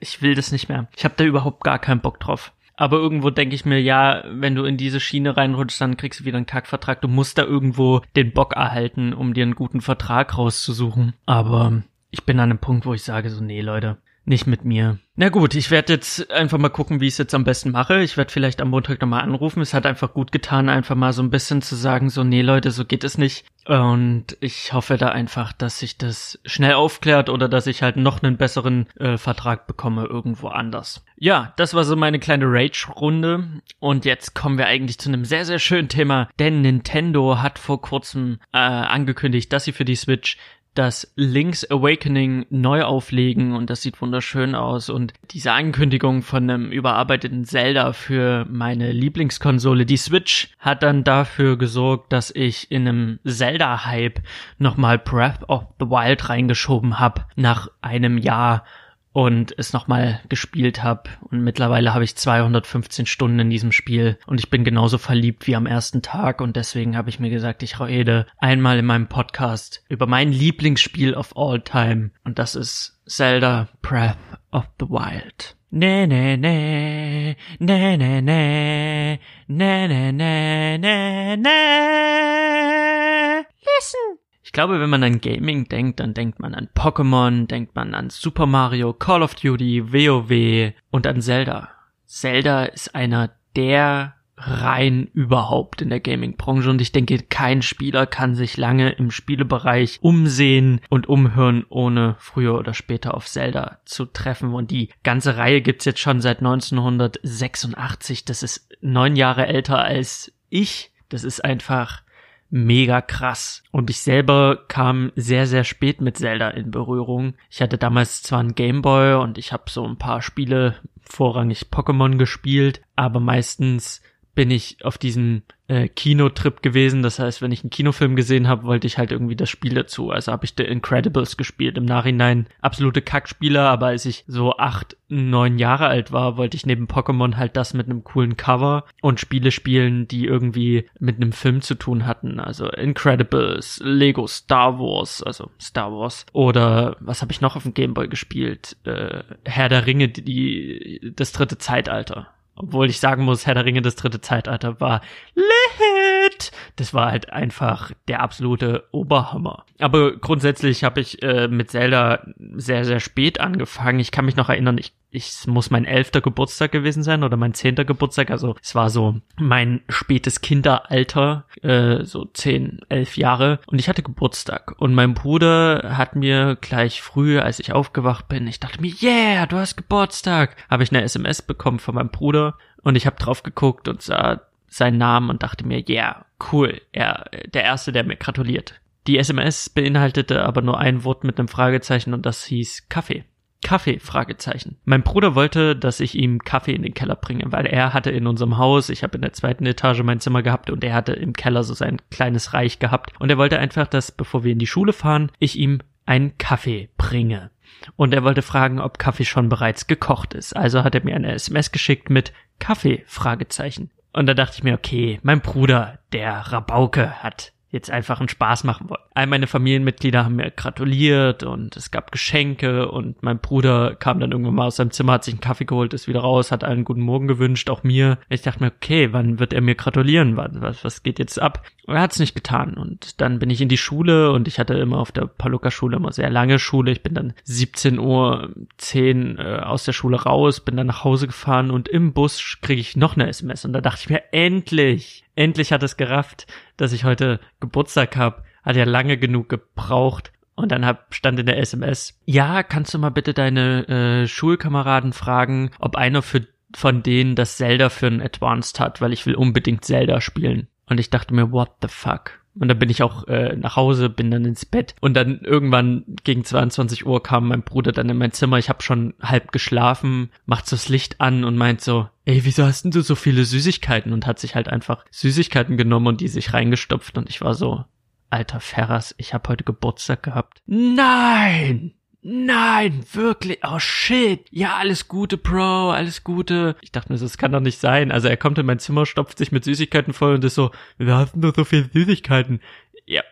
ich will das nicht mehr. Ich habe da überhaupt gar keinen Bock drauf. Aber irgendwo denke ich mir, ja, wenn du in diese Schiene reinrutschst, dann kriegst du wieder einen Kackvertrag. Du musst da irgendwo den Bock erhalten, um dir einen guten Vertrag rauszusuchen. Aber ich bin an einem Punkt, wo ich sage so, nee, Leute, nicht mit mir. Na gut, ich werde jetzt einfach mal gucken, wie ich es jetzt am besten mache. Ich werde vielleicht am Montag nochmal anrufen. Es hat einfach gut getan, einfach mal so ein bisschen zu sagen, so, nee Leute, so geht es nicht. Und ich hoffe da einfach, dass sich das schnell aufklärt oder dass ich halt noch einen besseren äh, Vertrag bekomme irgendwo anders. Ja, das war so meine kleine Rage-Runde. Und jetzt kommen wir eigentlich zu einem sehr, sehr schönen Thema. Denn Nintendo hat vor kurzem äh, angekündigt, dass sie für die Switch das Link's Awakening neu auflegen und das sieht wunderschön aus. Und diese Ankündigung von einem überarbeiteten Zelda für meine Lieblingskonsole, die Switch, hat dann dafür gesorgt, dass ich in einem Zelda-Hype nochmal Breath of the Wild reingeschoben habe nach einem Jahr und es nochmal gespielt habe. Und mittlerweile habe ich 215 Stunden in diesem Spiel und ich bin genauso verliebt wie am ersten Tag und deswegen habe ich mir gesagt, ich rede einmal in meinem Podcast über mein Lieblingsspiel of all time und das ist Zelda Breath of the Wild. Nee, nee, nee, nee, nee, nee, nee, nee, nee, nee, nee. Listen. Ich glaube, wenn man an Gaming denkt, dann denkt man an Pokémon, denkt man an Super Mario, Call of Duty, WoW und an Zelda. Zelda ist einer der rein überhaupt in der Gaming-Branche und ich denke, kein Spieler kann sich lange im Spielebereich umsehen und umhören, ohne früher oder später auf Zelda zu treffen. Und die ganze Reihe gibt's jetzt schon seit 1986. Das ist neun Jahre älter als ich. Das ist einfach mega krass. Und ich selber kam sehr, sehr spät mit Zelda in Berührung. Ich hatte damals zwar einen Gameboy und ich habe so ein paar Spiele, vorrangig Pokémon gespielt, aber meistens bin ich auf diesen äh, Kinotrip gewesen. Das heißt, wenn ich einen Kinofilm gesehen habe, wollte ich halt irgendwie das Spiel dazu. Also habe ich The Incredibles gespielt. Im Nachhinein absolute Kackspieler, aber als ich so acht, neun Jahre alt war, wollte ich neben Pokémon halt das mit einem coolen Cover und Spiele spielen, die irgendwie mit einem Film zu tun hatten. Also Incredibles, Lego Star Wars, also Star Wars. Oder was habe ich noch auf dem Gameboy gespielt? Äh, Herr der Ringe, die, die das dritte Zeitalter obwohl ich sagen muss, Herr der Ringe, das dritte Zeitalter war lit. Das war halt einfach der absolute Oberhammer. Aber grundsätzlich habe ich äh, mit Zelda sehr, sehr spät angefangen. Ich kann mich noch erinnern, ich ich muss mein elfter Geburtstag gewesen sein oder mein zehnter Geburtstag. Also es war so mein spätes Kinderalter, äh, so zehn, elf Jahre. Und ich hatte Geburtstag. Und mein Bruder hat mir gleich früh, als ich aufgewacht bin, ich dachte mir, yeah, du hast Geburtstag, habe ich eine SMS bekommen von meinem Bruder. Und ich habe drauf geguckt und sah seinen Namen und dachte mir, yeah, cool, er, der Erste, der mir gratuliert. Die SMS beinhaltete aber nur ein Wort mit einem Fragezeichen und das hieß Kaffee. Kaffee? Fragezeichen. Mein Bruder wollte, dass ich ihm Kaffee in den Keller bringe, weil er hatte in unserem Haus, ich habe in der zweiten Etage mein Zimmer gehabt und er hatte im Keller so sein kleines Reich gehabt und er wollte einfach, dass bevor wir in die Schule fahren, ich ihm einen Kaffee bringe. Und er wollte fragen, ob Kaffee schon bereits gekocht ist. Also hat er mir eine SMS geschickt mit Kaffee? Fragezeichen. Und da dachte ich mir, okay, mein Bruder, der Rabauke, hat jetzt einfach einen Spaß machen wollen. All meine Familienmitglieder haben mir gratuliert und es gab Geschenke und mein Bruder kam dann irgendwann mal aus seinem Zimmer, hat sich einen Kaffee geholt, ist wieder raus, hat allen guten Morgen gewünscht, auch mir. Ich dachte mir, okay, wann wird er mir gratulieren? Was, was geht jetzt ab? Er hat es nicht getan. Und dann bin ich in die Schule und ich hatte immer auf der Paluca-Schule immer sehr lange Schule. Ich bin dann 17 Uhr 10 äh, aus der Schule raus, bin dann nach Hause gefahren und im Bus kriege ich noch eine SMS und da dachte ich mir, endlich, endlich hat es gerafft, dass ich heute Geburtstag habe. Hat ja lange genug gebraucht. Und dann hab, stand in der SMS, ja, kannst du mal bitte deine äh, Schulkameraden fragen, ob einer für, von denen das Zelda für ein Advanced hat, weil ich will unbedingt Zelda spielen. Und ich dachte mir, what the fuck? Und dann bin ich auch äh, nach Hause, bin dann ins Bett und dann irgendwann gegen 22 Uhr kam mein Bruder dann in mein Zimmer. Ich habe schon halb geschlafen, macht so das Licht an und meint so, ey, wieso hast denn du so viele Süßigkeiten? Und hat sich halt einfach Süßigkeiten genommen und die sich reingestopft und ich war so, alter Ferras, ich habe heute Geburtstag gehabt. Nein! Nein, wirklich. Oh shit. Ja, alles Gute, Bro, alles Gute. Ich dachte mir, das kann doch nicht sein. Also er kommt in mein Zimmer, stopft sich mit Süßigkeiten voll und ist so, wir hatten doch so viele Süßigkeiten. Ja,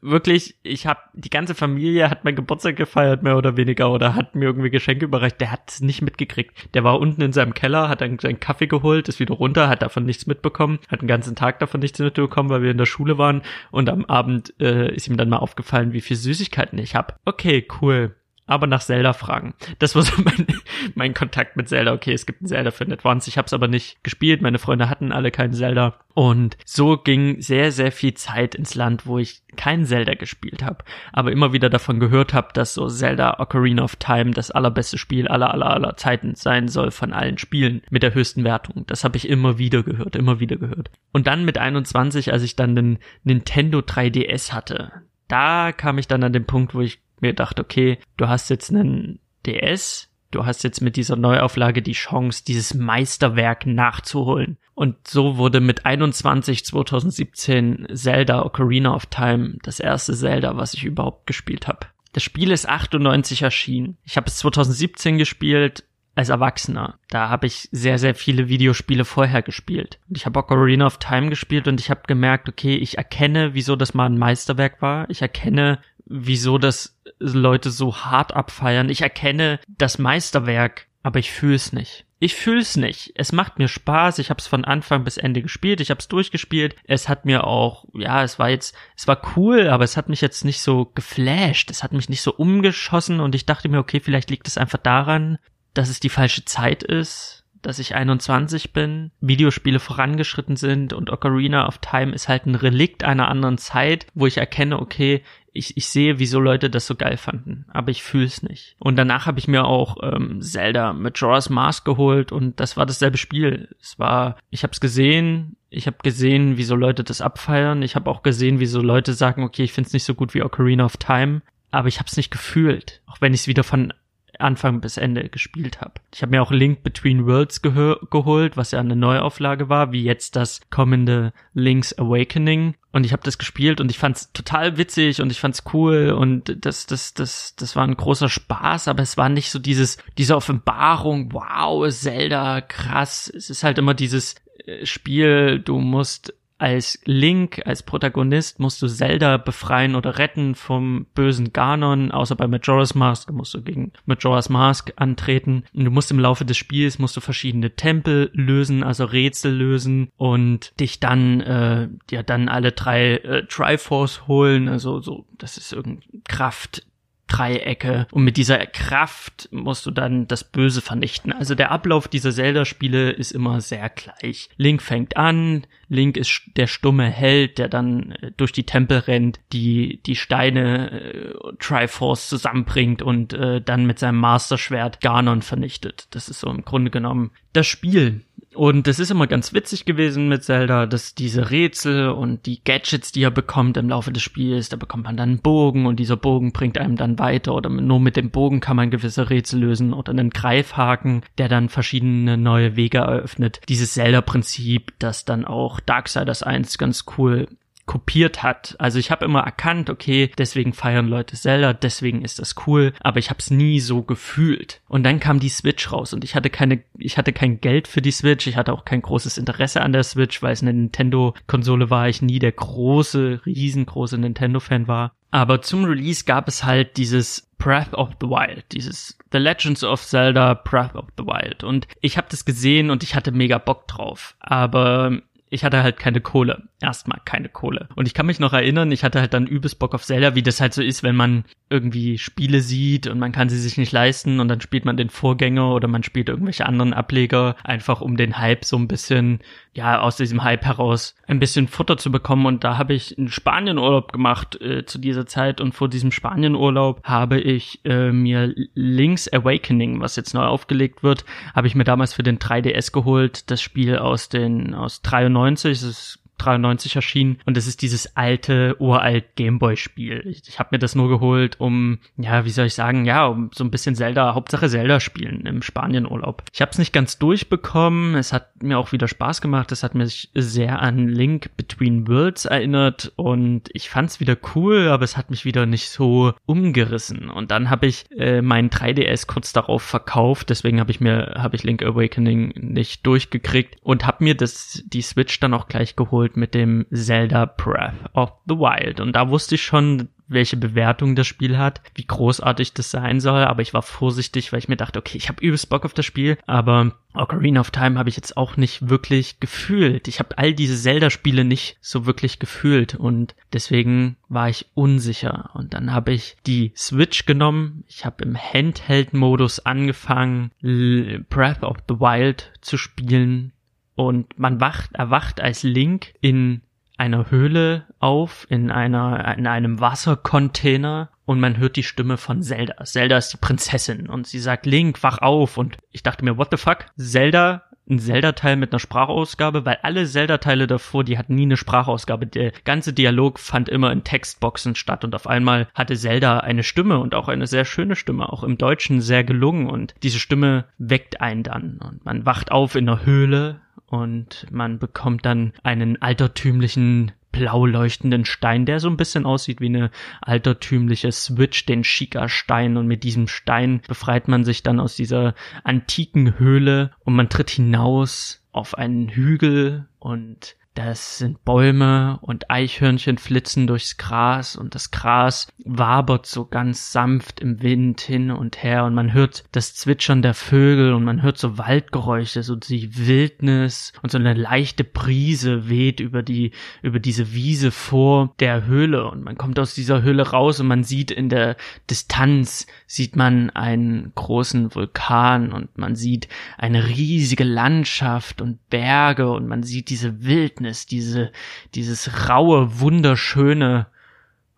wirklich, ich habe die ganze Familie hat mein Geburtstag gefeiert, mehr oder weniger, oder hat mir irgendwie Geschenke überreicht. Der hat es nicht mitgekriegt. Der war unten in seinem Keller, hat dann seinen Kaffee geholt, ist wieder runter, hat davon nichts mitbekommen, hat den ganzen Tag davon nichts mitbekommen, weil wir in der Schule waren. Und am Abend äh, ist ihm dann mal aufgefallen, wie viel Süßigkeiten ich habe. Okay, cool aber nach Zelda fragen. Das war so mein, mein Kontakt mit Zelda. Okay, es gibt ein Zelda für Advance. Ich habe es aber nicht gespielt. Meine Freunde hatten alle kein Zelda. Und so ging sehr, sehr viel Zeit ins Land, wo ich kein Zelda gespielt habe, aber immer wieder davon gehört habe, dass so Zelda Ocarina of Time das allerbeste Spiel aller, aller, aller Zeiten sein soll von allen Spielen mit der höchsten Wertung. Das habe ich immer wieder gehört, immer wieder gehört. Und dann mit 21, als ich dann den Nintendo 3DS hatte, da kam ich dann an den Punkt, wo ich mir gedacht, okay, du hast jetzt einen DS, du hast jetzt mit dieser Neuauflage die Chance, dieses Meisterwerk nachzuholen. Und so wurde mit 21 2017 Zelda Ocarina of Time das erste Zelda, was ich überhaupt gespielt habe. Das Spiel ist 98 erschienen. Ich habe es 2017 gespielt als Erwachsener. Da habe ich sehr, sehr viele Videospiele vorher gespielt. Und ich habe Ocarina of Time gespielt und ich habe gemerkt, okay, ich erkenne, wieso das mal ein Meisterwerk war. Ich erkenne, wieso das Leute so hart abfeiern. Ich erkenne das Meisterwerk, aber ich fühle es nicht. Ich fühle es nicht. Es macht mir Spaß. Ich habe es von Anfang bis Ende gespielt. Ich habe es durchgespielt. Es hat mir auch, ja, es war jetzt, es war cool, aber es hat mich jetzt nicht so geflasht. Es hat mich nicht so umgeschossen und ich dachte mir, okay, vielleicht liegt es einfach daran, dass es die falsche Zeit ist, dass ich 21 bin, Videospiele vorangeschritten sind und Ocarina of Time ist halt ein Relikt einer anderen Zeit, wo ich erkenne, okay, ich, ich sehe, wieso Leute das so geil fanden, aber ich fühle es nicht. Und danach habe ich mir auch ähm, Zelda Majora's Mask geholt und das war dasselbe Spiel. Es war, ich habe es gesehen, ich habe gesehen, wieso Leute das abfeiern. Ich habe auch gesehen, wieso Leute sagen, okay, ich finde es nicht so gut wie Ocarina of Time, aber ich habe es nicht gefühlt, auch wenn ich es wieder von Anfang bis Ende gespielt habe. Ich habe mir auch Link Between Worlds geholt, was ja eine Neuauflage war, wie jetzt das kommende Link's Awakening. Und ich habe das gespielt und ich fand's total witzig und ich fand's cool und das, das, das, das war ein großer Spaß, aber es war nicht so dieses, diese Offenbarung, wow, Zelda, krass. Es ist halt immer dieses äh, Spiel, du musst als Link, als Protagonist musst du Zelda befreien oder retten vom bösen Ganon, außer bei Majora's Mask musst du gegen Majora's Mask antreten. Und du musst im Laufe des Spiels musst du verschiedene Tempel lösen, also Rätsel lösen und dich dann äh, ja dann alle drei äh, Triforce holen, also so das ist irgendein Kraft Dreiecke und mit dieser Kraft musst du dann das Böse vernichten. Also der Ablauf dieser Zelda-Spiele ist immer sehr gleich. Link fängt an, Link ist der stumme Held, der dann äh, durch die Tempel rennt, die die Steine äh, Triforce zusammenbringt und äh, dann mit seinem Masterschwert Ganon vernichtet. Das ist so im Grunde genommen das Spiel. Und es ist immer ganz witzig gewesen mit Zelda, dass diese Rätsel und die Gadgets, die er bekommt im Laufe des Spiels, da bekommt man dann einen Bogen und dieser Bogen bringt einem dann weiter oder nur mit dem Bogen kann man gewisse Rätsel lösen oder einen Greifhaken, der dann verschiedene neue Wege eröffnet. Dieses Zelda-Prinzip, das dann auch Darksiders 1 ganz cool kopiert hat. Also ich habe immer erkannt, okay, deswegen feiern Leute Zelda, deswegen ist das cool, aber ich habe es nie so gefühlt. Und dann kam die Switch raus und ich hatte keine, ich hatte kein Geld für die Switch, ich hatte auch kein großes Interesse an der Switch, weil es eine Nintendo-Konsole war, ich nie der große, riesengroße Nintendo-Fan war. Aber zum Release gab es halt dieses Breath of the Wild, dieses The Legends of Zelda Breath of the Wild. Und ich habe das gesehen und ich hatte mega Bock drauf. Aber ich hatte halt keine Kohle. Erstmal keine Kohle. Und ich kann mich noch erinnern, ich hatte halt dann übelst Bock auf Zelda, wie das halt so ist, wenn man irgendwie Spiele sieht und man kann sie sich nicht leisten und dann spielt man den Vorgänger oder man spielt irgendwelche anderen Ableger, einfach um den Hype so ein bisschen, ja, aus diesem Hype heraus ein bisschen Futter zu bekommen. Und da habe ich einen Spanienurlaub gemacht äh, zu dieser Zeit und vor diesem Spanienurlaub habe ich äh, mir Link's Awakening, was jetzt neu aufgelegt wird, habe ich mir damals für den 3DS geholt, das Spiel aus den, aus 93, das ist 93 erschienen und es ist dieses alte, uralt Gameboy-Spiel. Ich, ich habe mir das nur geholt, um, ja, wie soll ich sagen, ja, um so ein bisschen Zelda, Hauptsache Zelda spielen im Spanienurlaub. Ich habe es nicht ganz durchbekommen, es hat mir auch wieder Spaß gemacht, es hat mich sehr an Link Between Worlds erinnert und ich fand es wieder cool, aber es hat mich wieder nicht so umgerissen. Und dann habe ich äh, meinen 3DS kurz darauf verkauft, deswegen habe ich mir, habe ich Link Awakening nicht durchgekriegt und habe mir das, die Switch dann auch gleich geholt geholt mit dem Zelda Breath of the Wild. Und da wusste ich schon, welche Bewertung das Spiel hat, wie großartig das sein soll, aber ich war vorsichtig, weil ich mir dachte, okay, ich habe übelst Bock auf das Spiel, aber Ocarina of Time habe ich jetzt auch nicht wirklich gefühlt. Ich habe all diese Zelda-Spiele nicht so wirklich gefühlt und deswegen war ich unsicher. Und dann habe ich die Switch genommen, ich habe im Handheld-Modus angefangen, Breath of the Wild zu spielen, und man wacht, erwacht als Link in einer Höhle auf, in einer, in einem Wassercontainer und man hört die Stimme von Zelda. Zelda ist die Prinzessin und sie sagt, Link, wach auf. Und ich dachte mir, what the fuck? Zelda, ein Zelda-Teil mit einer Sprachausgabe, weil alle Zelda-Teile davor, die hatten nie eine Sprachausgabe. Der ganze Dialog fand immer in Textboxen statt und auf einmal hatte Zelda eine Stimme und auch eine sehr schöne Stimme, auch im Deutschen sehr gelungen und diese Stimme weckt einen dann und man wacht auf in einer Höhle und man bekommt dann einen altertümlichen blau leuchtenden Stein, der so ein bisschen aussieht wie eine altertümliche Switch, den Shika-Stein. Und mit diesem Stein befreit man sich dann aus dieser antiken Höhle und man tritt hinaus auf einen Hügel und Das sind Bäume und Eichhörnchen flitzen durchs Gras und das Gras wabert so ganz sanft im Wind hin und her und man hört das Zwitschern der Vögel und man hört so Waldgeräusche, so die Wildnis und so eine leichte Brise weht über die, über diese Wiese vor der Höhle und man kommt aus dieser Höhle raus und man sieht in der Distanz, sieht man einen großen Vulkan und man sieht eine riesige Landschaft und Berge und man sieht diese Wildnis Wildnis, diese, dieses raue, wunderschöne,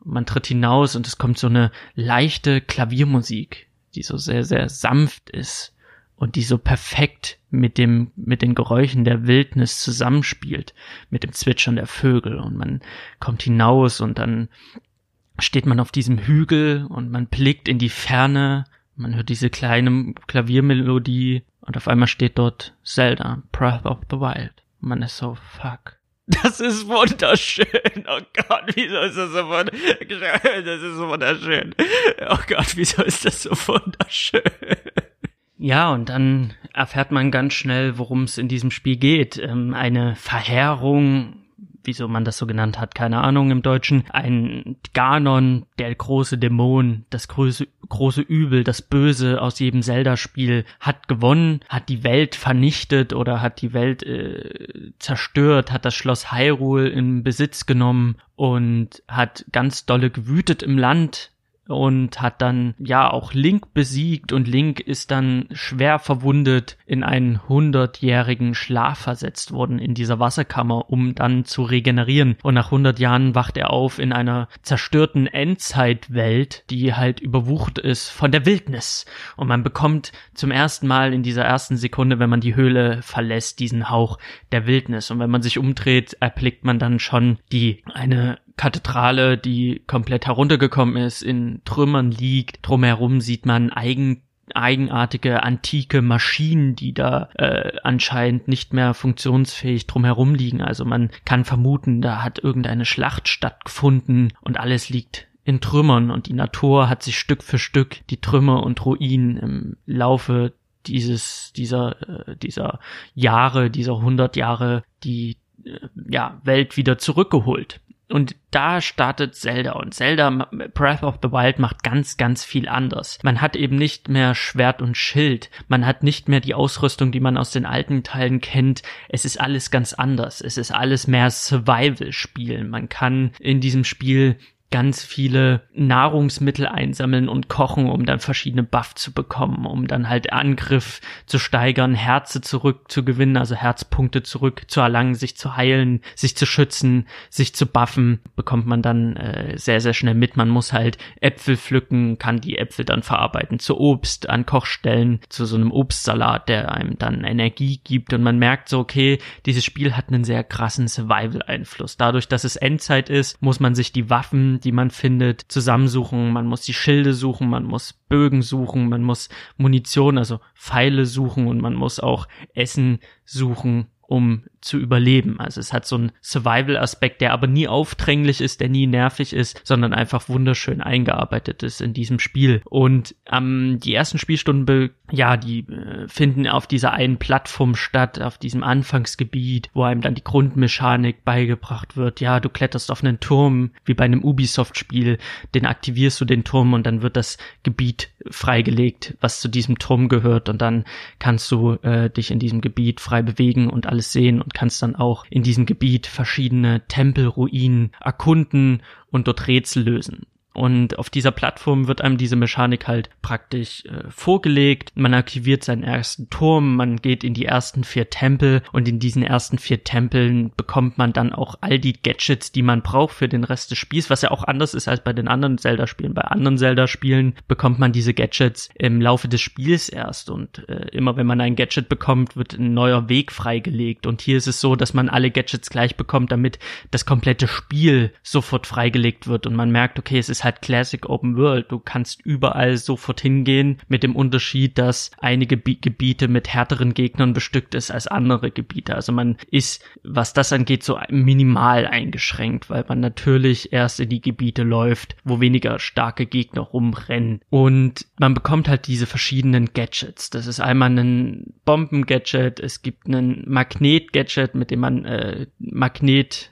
man tritt hinaus und es kommt so eine leichte Klaviermusik, die so sehr, sehr sanft ist und die so perfekt mit dem, mit den Geräuschen der Wildnis zusammenspielt, mit dem Zwitschern der Vögel und man kommt hinaus und dann steht man auf diesem Hügel und man blickt in die Ferne, man hört diese kleine Klaviermelodie und auf einmal steht dort Zelda, Breath of the Wild. Man ist so, fuck. Das ist wunderschön. Oh Gott, wieso ist das so wunderschön? Das ist so wunderschön. Oh Gott, wieso ist das so wunderschön? Ja, und dann erfährt man ganz schnell, worum es in diesem Spiel geht. Ähm, eine Verheerung wieso man das so genannt hat, keine Ahnung im Deutschen, ein Ganon, der große Dämon, das große, große Übel, das Böse aus jedem Zelda-Spiel, hat gewonnen, hat die Welt vernichtet oder hat die Welt äh, zerstört, hat das Schloss Hyrule in Besitz genommen und hat ganz dolle gewütet im Land, und hat dann ja auch Link besiegt und Link ist dann schwer verwundet in einen hundertjährigen Schlaf versetzt worden in dieser Wasserkammer, um dann zu regenerieren. Und nach hundert Jahren wacht er auf in einer zerstörten Endzeitwelt, die halt überwucht ist von der Wildnis. Und man bekommt zum ersten Mal in dieser ersten Sekunde, wenn man die Höhle verlässt, diesen Hauch der Wildnis. Und wenn man sich umdreht, erblickt man dann schon die eine Kathedrale, die komplett heruntergekommen ist, in Trümmern liegt. Drumherum sieht man eigen eigenartige antike Maschinen, die da äh, anscheinend nicht mehr funktionsfähig drumherum liegen. Also man kann vermuten, da hat irgendeine Schlacht stattgefunden und alles liegt in Trümmern und die Natur hat sich Stück für Stück die Trümmer und Ruinen im Laufe dieses dieser äh, dieser Jahre, dieser hundert Jahre die äh, ja Welt wieder zurückgeholt. Und da startet Zelda und Zelda Breath of the Wild macht ganz, ganz viel anders. Man hat eben nicht mehr Schwert und Schild. Man hat nicht mehr die Ausrüstung, die man aus den alten Teilen kennt. Es ist alles ganz anders. Es ist alles mehr Survival-Spiel. Man kann in diesem Spiel ganz viele Nahrungsmittel einsammeln und kochen, um dann verschiedene Buff zu bekommen, um dann halt Angriff zu steigern, Herze zurückzugewinnen, also Herzpunkte zurückzuerlangen, sich zu heilen, sich zu schützen, sich zu buffen, bekommt man dann äh, sehr, sehr schnell mit. Man muss halt Äpfel pflücken, kann die Äpfel dann verarbeiten zu Obst, an Kochstellen, zu so einem Obstsalat, der einem dann Energie gibt und man merkt so, okay, dieses Spiel hat einen sehr krassen Survival-Einfluss. Dadurch, dass es Endzeit ist, muss man sich die Waffen die man findet, zusammensuchen. Man muss die Schilde suchen, man muss Bögen suchen, man muss Munition, also Pfeile suchen und man muss auch Essen suchen um zu überleben. Also es hat so einen Survival-Aspekt, der aber nie aufdränglich ist, der nie nervig ist, sondern einfach wunderschön eingearbeitet ist in diesem Spiel. Und ähm, die ersten Spielstunden, ja, die äh, finden auf dieser einen Plattform statt, auf diesem Anfangsgebiet, wo einem dann die Grundmechanik beigebracht wird. Ja, du kletterst auf einen Turm, wie bei einem Ubisoft-Spiel, den aktivierst du den Turm und dann wird das Gebiet freigelegt, was zu diesem Turm gehört und dann kannst du äh, dich in diesem Gebiet frei bewegen und alles sehen und kannst dann auch in diesem Gebiet verschiedene Tempelruinen erkunden und dort Rätsel lösen. Und auf dieser Plattform wird einem diese Mechanik halt praktisch äh, vorgelegt. Man aktiviert seinen ersten Turm, man geht in die ersten vier Tempel und in diesen ersten vier Tempeln bekommt man dann auch all die Gadgets, die man braucht für den Rest des Spiels, was ja auch anders ist als bei den anderen Zelda-Spielen. Bei anderen Zelda-Spielen bekommt man diese Gadgets im Laufe des Spiels erst und äh, immer wenn man ein Gadget bekommt, wird ein neuer Weg freigelegt. Und hier ist es so, dass man alle Gadgets gleich bekommt, damit das komplette Spiel sofort freigelegt wird und man merkt, okay, es ist halt halt Classic Open World. Du kannst überall sofort hingehen, mit dem Unterschied, dass einige Gebiete mit härteren Gegnern bestückt ist als andere Gebiete. Also man ist, was das angeht, so minimal eingeschränkt, weil man natürlich erst in die Gebiete läuft, wo weniger starke Gegner rumrennen. Und man bekommt halt diese verschiedenen Gadgets. Das ist einmal ein Bomben-Gadget, es gibt einen Magnet-Gadget, mit dem man äh,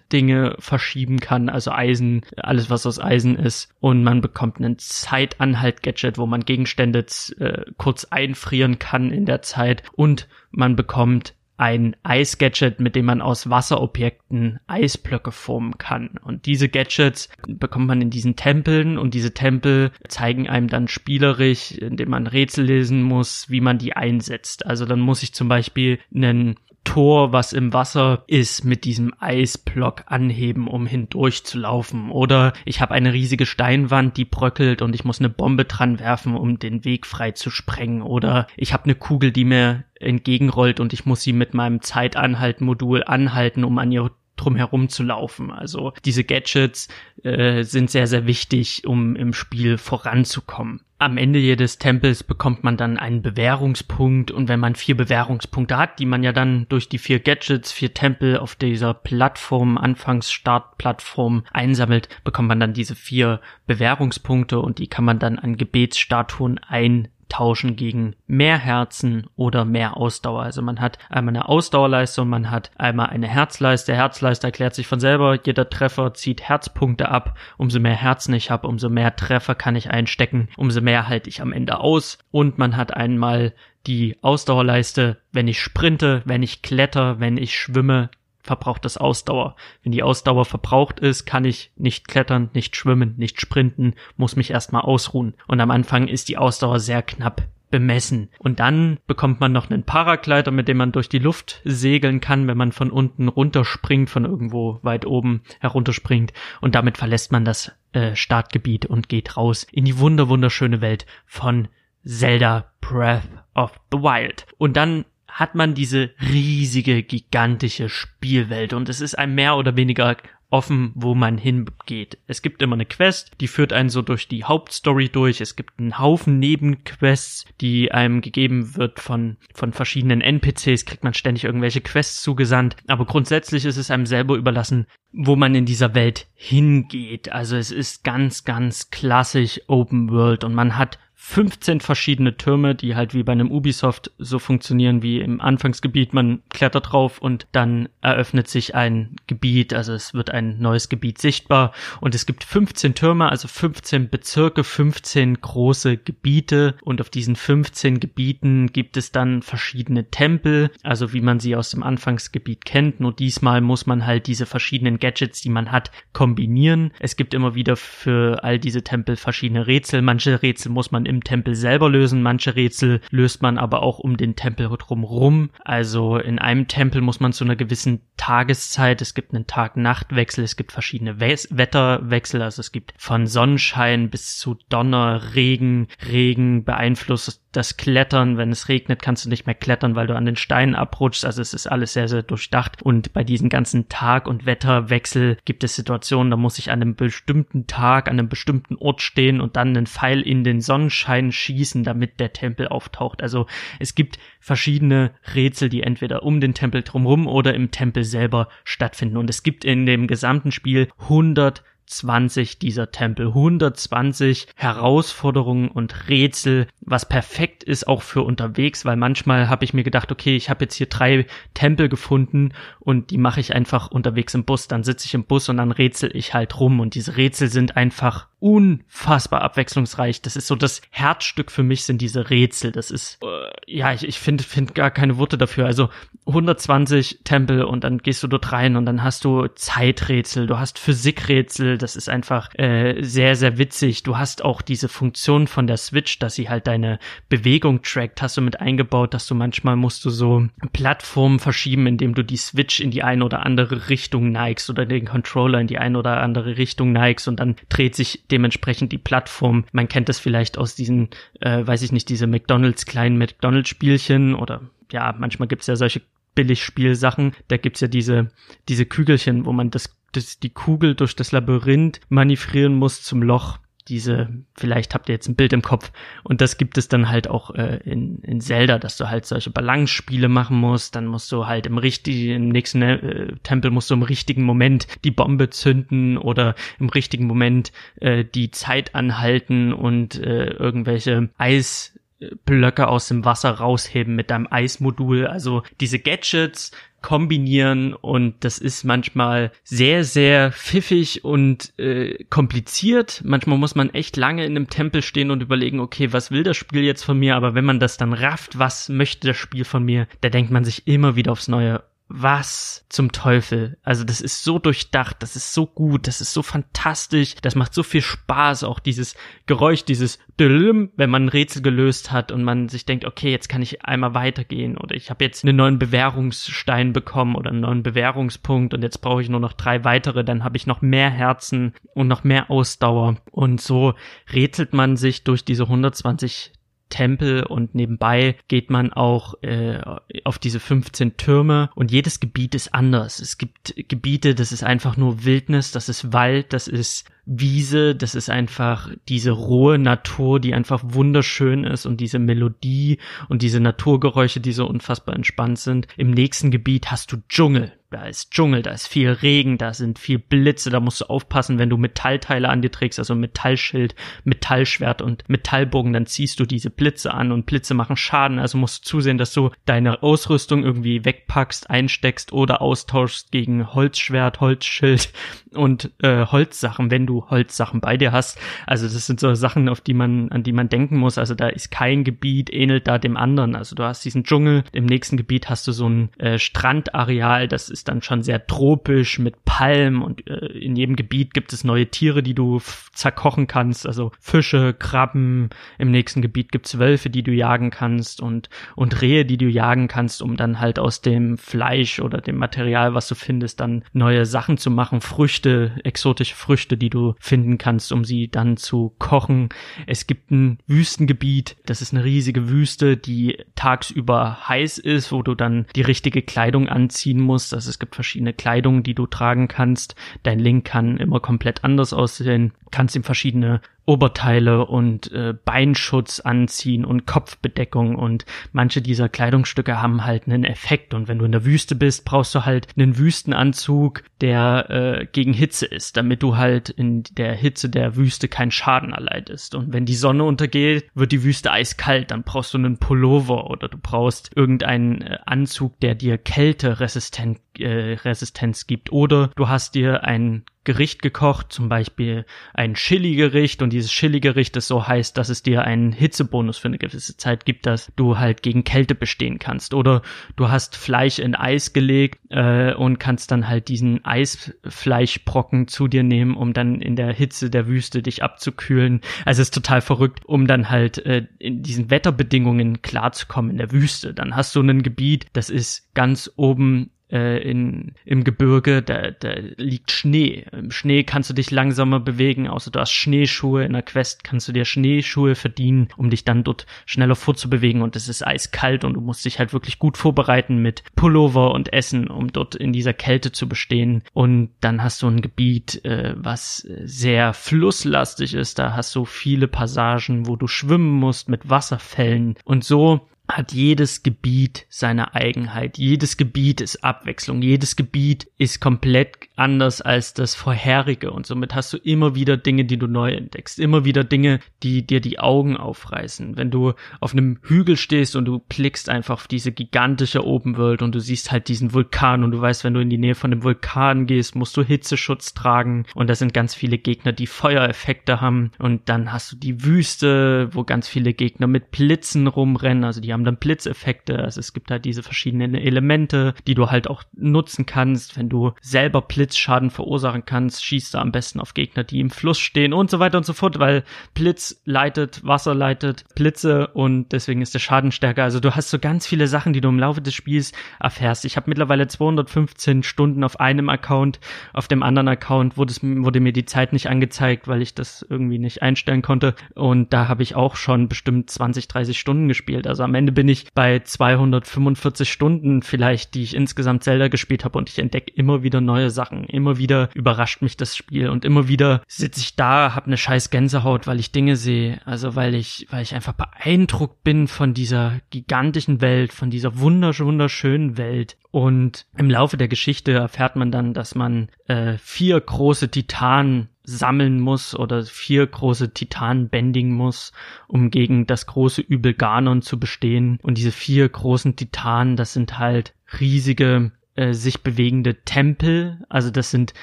Magnet-Dinge verschieben kann, also Eisen, alles was aus Eisen ist. Und man bekommt einen Zeitanhalt-Gadget, wo man Gegenstände äh, kurz einfrieren kann in der Zeit. Und man bekommt ein Eis-Gadget, mit dem man aus Wasserobjekten Eisblöcke formen kann. Und diese Gadgets bekommt man in diesen Tempeln und diese Tempel zeigen einem dann spielerisch, indem man Rätsel lesen muss, wie man die einsetzt. Also dann muss ich zum Beispiel einen Tor, was im Wasser ist, mit diesem Eisblock anheben, um hindurch zu laufen. Oder ich habe eine riesige Steinwand, die bröckelt und ich muss eine Bombe dran werfen, um den Weg frei zu sprengen. Oder ich habe eine Kugel, die mir entgegenrollt und ich muss sie mit meinem Zeitanhaltmodul anhalten, um an ihr drum herum zu laufen. Also diese Gadgets äh, sind sehr, sehr wichtig, um im Spiel voranzukommen. Am Ende jedes Tempels bekommt man dann einen Bewährungspunkt und wenn man vier Bewährungspunkte hat, die man ja dann durch die vier Gadgets, vier Tempel auf dieser Plattform, Anfangsstartplattform einsammelt, bekommt man dann diese vier Bewährungspunkte und die kann man dann an Gebetsstatuen ein tauschen gegen mehr Herzen oder mehr Ausdauer. Also man hat einmal eine Ausdauerleiste und man hat einmal eine Herzleiste. Herzleiste erklärt sich von selber. Jeder Treffer zieht Herzpunkte ab. Umso mehr Herzen ich habe, umso mehr Treffer kann ich einstecken, umso mehr halte ich am Ende aus. Und man hat einmal die Ausdauerleiste, wenn ich sprinte, wenn ich kletter, wenn ich schwimme, verbraucht das Ausdauer. Wenn die Ausdauer verbraucht ist, kann ich nicht klettern, nicht schwimmen, nicht sprinten, muss mich erstmal ausruhen. Und am Anfang ist die Ausdauer sehr knapp bemessen. Und dann bekommt man noch einen Paragleiter, mit dem man durch die Luft segeln kann, wenn man von unten runterspringt, von irgendwo weit oben herunterspringt. Und damit verlässt man das äh, Startgebiet und geht raus in die wunder Welt von Zelda Breath of the Wild. Und dann hat man diese riesige, gigantische Spielwelt und es ist ein mehr oder weniger offen, wo man hingeht. Es gibt immer eine Quest, die führt einen so durch die Hauptstory durch. Es gibt einen Haufen Nebenquests, die einem gegeben wird von, von verschiedenen NPCs, kriegt man ständig irgendwelche Quests zugesandt. Aber grundsätzlich ist es einem selber überlassen, wo man in dieser Welt hingeht. Also es ist ganz, ganz klassisch Open World und man hat 15 verschiedene Türme, die halt wie bei einem Ubisoft so funktionieren wie im Anfangsgebiet. Man klettert drauf und dann eröffnet sich ein Gebiet, also es wird ein neues Gebiet sichtbar und es gibt 15 Türme, also 15 Bezirke, 15 große Gebiete und auf diesen 15 Gebieten gibt es dann verschiedene Tempel, also wie man sie aus dem Anfangsgebiet kennt. Nur diesmal muss man halt diese verschiedenen Gadgets, die man hat, kombinieren. Es gibt immer wieder für all diese Tempel verschiedene Rätsel. Manche Rätsel muss man im Tempel selber lösen. Manche Rätsel löst man aber auch um den Tempel drumrum. Also in einem Tempel muss man zu einer gewissen Tageszeit, es gibt einen Tag-Nacht-Wechsel, es gibt verschiedene Wetterwechsel, also es gibt von Sonnenschein bis zu Donner, Regen, Regen beeinflusst das Klettern, wenn es regnet, kannst du nicht mehr klettern, weil du an den Steinen abrutschst. Also es ist alles sehr, sehr durchdacht. Und bei diesen ganzen Tag- und Wetterwechsel gibt es Situationen, da muss ich an einem bestimmten Tag, an einem bestimmten Ort stehen und dann einen Pfeil in den Sonnenschein schießen, damit der Tempel auftaucht. Also es gibt verschiedene Rätsel, die entweder um den Tempel drumherum oder im Tempel selber stattfinden. Und es gibt in dem gesamten Spiel 100 120 dieser Tempel, 120 Herausforderungen und Rätsel, was perfekt ist auch für unterwegs, weil manchmal habe ich mir gedacht, okay, ich habe jetzt hier drei Tempel gefunden und die mache ich einfach unterwegs im Bus, dann sitze ich im Bus und dann rätsel ich halt rum und diese Rätsel sind einfach unfassbar abwechslungsreich. Das ist so das Herzstück für mich sind diese Rätsel. Das ist, äh, ja, ich, ich finde find gar keine Worte dafür. Also 120 Tempel und dann gehst du dort rein und dann hast du Zeiträtsel, du hast Physikrätsel. Das ist einfach äh, sehr, sehr witzig. Du hast auch diese Funktion von der Switch, dass sie halt deine Bewegung trackt, hast du mit eingebaut, dass du manchmal musst du so Plattformen verschieben, indem du die Switch in die eine oder andere Richtung neigst oder den Controller in die eine oder andere Richtung neigst und dann dreht sich dementsprechend die Plattform. Man kennt das vielleicht aus diesen, äh, weiß ich nicht, diese McDonalds kleinen McDonalds Spielchen oder ja, manchmal gibt's ja solche Billigspielsachen. Da gibt's ja diese, diese Kügelchen, wo man das, das, die Kugel durch das Labyrinth manövrieren muss zum Loch diese, vielleicht habt ihr jetzt ein Bild im Kopf und das gibt es dann halt auch äh, in, in Zelda, dass du halt solche Balance-Spiele machen musst, dann musst du halt im richtigen, im nächsten äh, Tempel musst du im richtigen Moment die Bombe zünden oder im richtigen Moment äh, die Zeit anhalten und äh, irgendwelche Eis Blöcke aus dem Wasser rausheben mit deinem Eismodul. Also diese Gadgets kombinieren und das ist manchmal sehr, sehr pfiffig und äh, kompliziert. Manchmal muss man echt lange in einem Tempel stehen und überlegen, okay, was will das Spiel jetzt von mir? Aber wenn man das dann rafft, was möchte das Spiel von mir, da denkt man sich immer wieder aufs Neue, was zum Teufel? Also das ist so durchdacht, das ist so gut, das ist so fantastisch, das macht so viel Spaß, auch dieses Geräusch, dieses Dülm, wenn man ein Rätsel gelöst hat und man sich denkt, okay, jetzt kann ich einmal weitergehen oder ich habe jetzt einen neuen Bewährungsstein bekommen oder einen neuen Bewährungspunkt und jetzt brauche ich nur noch drei weitere, dann habe ich noch mehr Herzen und noch mehr Ausdauer und so rätselt man sich durch diese 120 Tempel und nebenbei geht man auch äh, auf diese 15 Türme und jedes Gebiet ist anders. Es gibt Gebiete, das ist einfach nur Wildnis, das ist Wald, das ist Wiese, das ist einfach diese rohe Natur, die einfach wunderschön ist und diese Melodie und diese Naturgeräusche, die so unfassbar entspannt sind. Im nächsten Gebiet hast du Dschungel da ist Dschungel, da ist viel Regen, da sind viel Blitze, da musst du aufpassen, wenn du Metallteile an dir trägst, also Metallschild, Metallschwert und Metallbogen, dann ziehst du diese Blitze an und Blitze machen Schaden, also musst du zusehen, dass du deine Ausrüstung irgendwie wegpackst, einsteckst oder austauschst gegen Holzschwert, Holzschild und äh, Holzsachen, wenn du Holzsachen bei dir hast. Also das sind so Sachen, auf die man, an die man denken muss. Also da ist kein Gebiet ähnelt da dem anderen. Also du hast diesen Dschungel, im nächsten Gebiet hast du so ein äh, Strandareal, das ist dann schon sehr tropisch mit Palmen und äh, in jedem Gebiet gibt es neue Tiere, die du zerkochen kannst, also Fische, Krabben, im nächsten Gebiet gibt's Wölfe, die du jagen kannst und, und Rehe, die du jagen kannst, um dann halt aus dem Fleisch oder dem Material, was du findest, dann neue Sachen zu machen, Früchte, exotische Früchte, die du finden kannst, um sie dann zu kochen. Es gibt ein Wüstengebiet, das ist eine riesige Wüste, die tagsüber heiß ist, wo du dann die richtige Kleidung anziehen musst. Also es gibt verschiedene Kleidung, die du tragen kannst. Dein Link kann immer komplett anders aussehen. Kannst ihm verschiedene Oberteile und äh, Beinschutz anziehen und Kopfbedeckung und manche dieser Kleidungsstücke haben halt einen Effekt und wenn du in der Wüste bist, brauchst du halt einen Wüstenanzug, der äh, gegen Hitze ist, damit du halt in der Hitze der Wüste keinen Schaden erleidest und wenn die Sonne untergeht, wird die Wüste eiskalt, dann brauchst du einen Pullover oder du brauchst irgendeinen äh, Anzug, der dir Kälteresistenz äh, Resistenz gibt oder du hast dir ein Gericht gekocht, zum Beispiel ein Chili-Gericht und dieses Chili-Gericht ist so heiß, dass es dir einen Hitzebonus für eine gewisse Zeit gibt, dass du halt gegen Kälte bestehen kannst. Oder du hast Fleisch in Eis gelegt äh, und kannst dann halt diesen Eisfleischbrocken zu dir nehmen, um dann in der Hitze der Wüste dich abzukühlen. Also es ist total verrückt, um dann halt äh, in diesen Wetterbedingungen klarzukommen in der Wüste. Dann hast du ein Gebiet, das ist ganz oben äh, in, im Gebirge, da, da liegt Schnee. Im Schnee kannst du dich langsamer bewegen, außer du hast Schneeschuhe. In der Quest kannst du dir Schneeschuhe verdienen, um dich dann dort schneller vorzubewegen und es ist eiskalt und du musst dich halt wirklich gut vorbereiten mit Pullover und Essen, um dort in dieser Kälte zu bestehen. Und dann hast du ein Gebiet, äh, was sehr flusslastig ist. Da hast du viele Passagen, wo du schwimmen musst mit Wasserfällen und so hat jedes Gebiet seine Eigenheit. Jedes Gebiet ist Abwechslung. Jedes Gebiet ist komplett anders als das vorherige. Und somit hast du immer wieder Dinge, die du neu entdeckst. Immer wieder Dinge, die dir die Augen aufreißen. Wenn du auf einem Hügel stehst und du blickst einfach auf diese gigantische Open World und du siehst halt diesen Vulkan und du weißt, wenn du in die Nähe von dem Vulkan gehst, musst du Hitzeschutz tragen. Und da sind ganz viele Gegner, die Feuereffekte haben. Und dann hast du die Wüste, wo ganz viele Gegner mit Blitzen rumrennen. Also die haben dann Blitzeffekte. Also es gibt halt diese verschiedenen Elemente, die du halt auch nutzen kannst. Wenn du selber Blitzschaden verursachen kannst, schießt du am besten auf Gegner, die im Fluss stehen und so weiter und so fort, weil Blitz leitet, Wasser leitet Blitze und deswegen ist der Schaden stärker. Also du hast so ganz viele Sachen, die du im Laufe des Spiels erfährst. Ich habe mittlerweile 215 Stunden auf einem Account, auf dem anderen Account wurde, es, wurde mir die Zeit nicht angezeigt, weil ich das irgendwie nicht einstellen konnte und da habe ich auch schon bestimmt 20, 30 Stunden gespielt. Also am Ende Ende bin ich bei 245 Stunden vielleicht, die ich insgesamt Zelda gespielt habe und ich entdecke immer wieder neue Sachen. Sagen. Immer wieder überrascht mich das Spiel und immer wieder sitze ich da, hab eine scheiß Gänsehaut, weil ich Dinge sehe, also weil ich, weil ich einfach beeindruckt bin von dieser gigantischen Welt, von dieser wundersch wunderschönen Welt. Und im Laufe der Geschichte erfährt man dann, dass man äh, vier große Titanen sammeln muss oder vier große Titanen bändigen muss, um gegen das große Übel Ganon zu bestehen. Und diese vier großen Titanen, das sind halt riesige äh, sich bewegende Tempel. Also das sind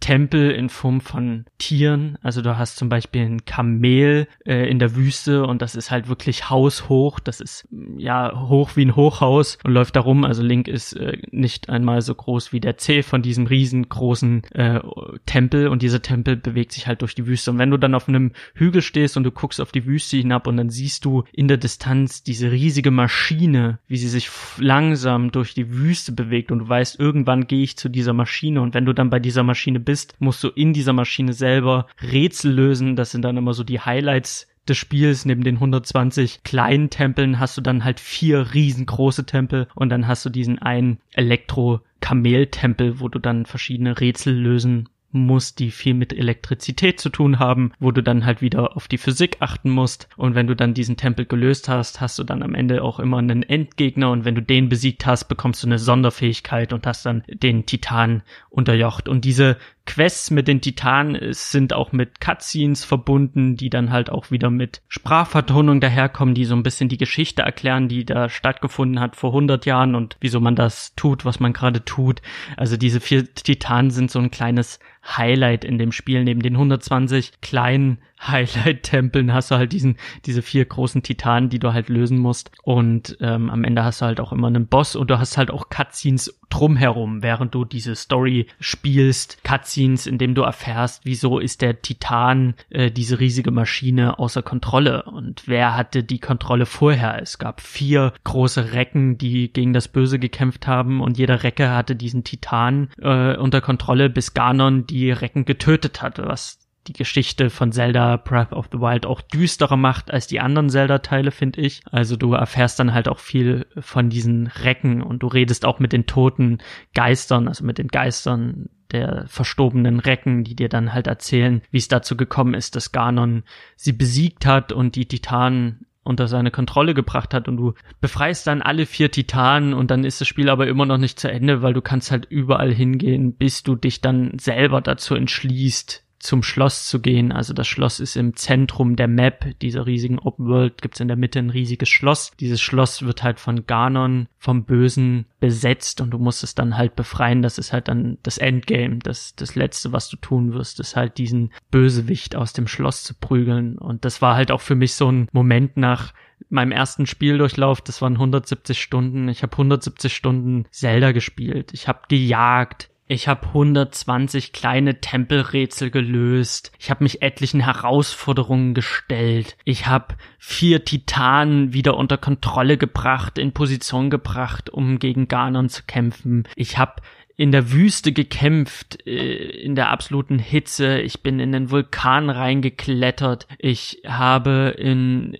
Tempel in Form von Tieren. Also du hast zum Beispiel ein Kamel äh, in der Wüste und das ist halt wirklich haushoch. Das ist ja hoch wie ein Hochhaus und läuft da rum. Also Link ist äh, nicht einmal so groß wie der C von diesem riesengroßen äh, Tempel und dieser Tempel bewegt sich halt durch die Wüste. Und wenn du dann auf einem Hügel stehst und du guckst auf die Wüste hinab und dann siehst du in der Distanz diese riesige Maschine, wie sie sich langsam durch die Wüste bewegt und du weißt, irgendwann gehe ich zu dieser Maschine und wenn du dann bei dieser Maschine bist, musst du in dieser Maschine selber Rätsel lösen. Das sind dann immer so die Highlights des Spiels. Neben den 120 kleinen Tempeln hast du dann halt vier riesengroße Tempel und dann hast du diesen einen Elektro-Kamel-Tempel, wo du dann verschiedene Rätsel lösen musst, die viel mit Elektrizität zu tun haben, wo du dann halt wieder auf die Physik achten musst. Und wenn du dann diesen Tempel gelöst hast, hast du dann am Ende auch immer einen Endgegner und wenn du den besiegt hast, bekommst du eine Sonderfähigkeit und hast dann den Titan unterjocht. Und diese Quests mit den Titanen sind auch mit Cutscenes verbunden, die dann halt auch wieder mit Sprachvertonung daherkommen, die so ein bisschen die Geschichte erklären, die da stattgefunden hat vor 100 Jahren und wieso man das tut, was man gerade tut. Also diese vier Titanen sind so ein kleines Highlight in dem Spiel. Neben den 120 kleinen Highlight-Tempeln hast du halt diesen, diese vier großen Titanen, die du halt lösen musst. Und ähm, am Ende hast du halt auch immer einen Boss und du hast halt auch Cutscenes drumherum, während du diese Story spielst. Cutscenes, in dem du erfährst, wieso ist der Titan, äh, diese riesige Maschine, außer Kontrolle und wer hatte die Kontrolle vorher. Es gab vier große Recken, die gegen das Böse gekämpft haben und jeder Recke hatte diesen Titan äh, unter Kontrolle, bis Ganon die Recken getötet hatte, was die Geschichte von Zelda Breath of the Wild auch düsterer macht als die anderen Zelda-Teile, finde ich. Also du erfährst dann halt auch viel von diesen Recken und du redest auch mit den toten Geistern, also mit den Geistern der verstorbenen Recken, die dir dann halt erzählen, wie es dazu gekommen ist, dass Ganon sie besiegt hat und die Titanen unter seine Kontrolle gebracht hat und du befreist dann alle vier Titanen und dann ist das Spiel aber immer noch nicht zu Ende, weil du kannst halt überall hingehen, bis du dich dann selber dazu entschließt, zum Schloss zu gehen. Also das Schloss ist im Zentrum der Map dieser riesigen Open World. Gibt's in der Mitte ein riesiges Schloss. Dieses Schloss wird halt von Ganon, vom Bösen besetzt und du musst es dann halt befreien. Das ist halt dann das Endgame. Das, das Letzte, was du tun wirst, ist halt diesen Bösewicht aus dem Schloss zu prügeln. Und das war halt auch für mich so ein Moment nach meinem ersten Spieldurchlauf, das waren 170 Stunden. Ich habe 170 Stunden Zelda gespielt. Ich habe gejagt. Ich habe 120 kleine Tempelrätsel gelöst. Ich habe mich etlichen Herausforderungen gestellt. Ich habe vier Titanen wieder unter Kontrolle gebracht, in Position gebracht, um gegen Ganon zu kämpfen. Ich habe in der Wüste gekämpft, äh, in der absoluten Hitze. Ich bin in den Vulkan reingeklettert. Ich habe in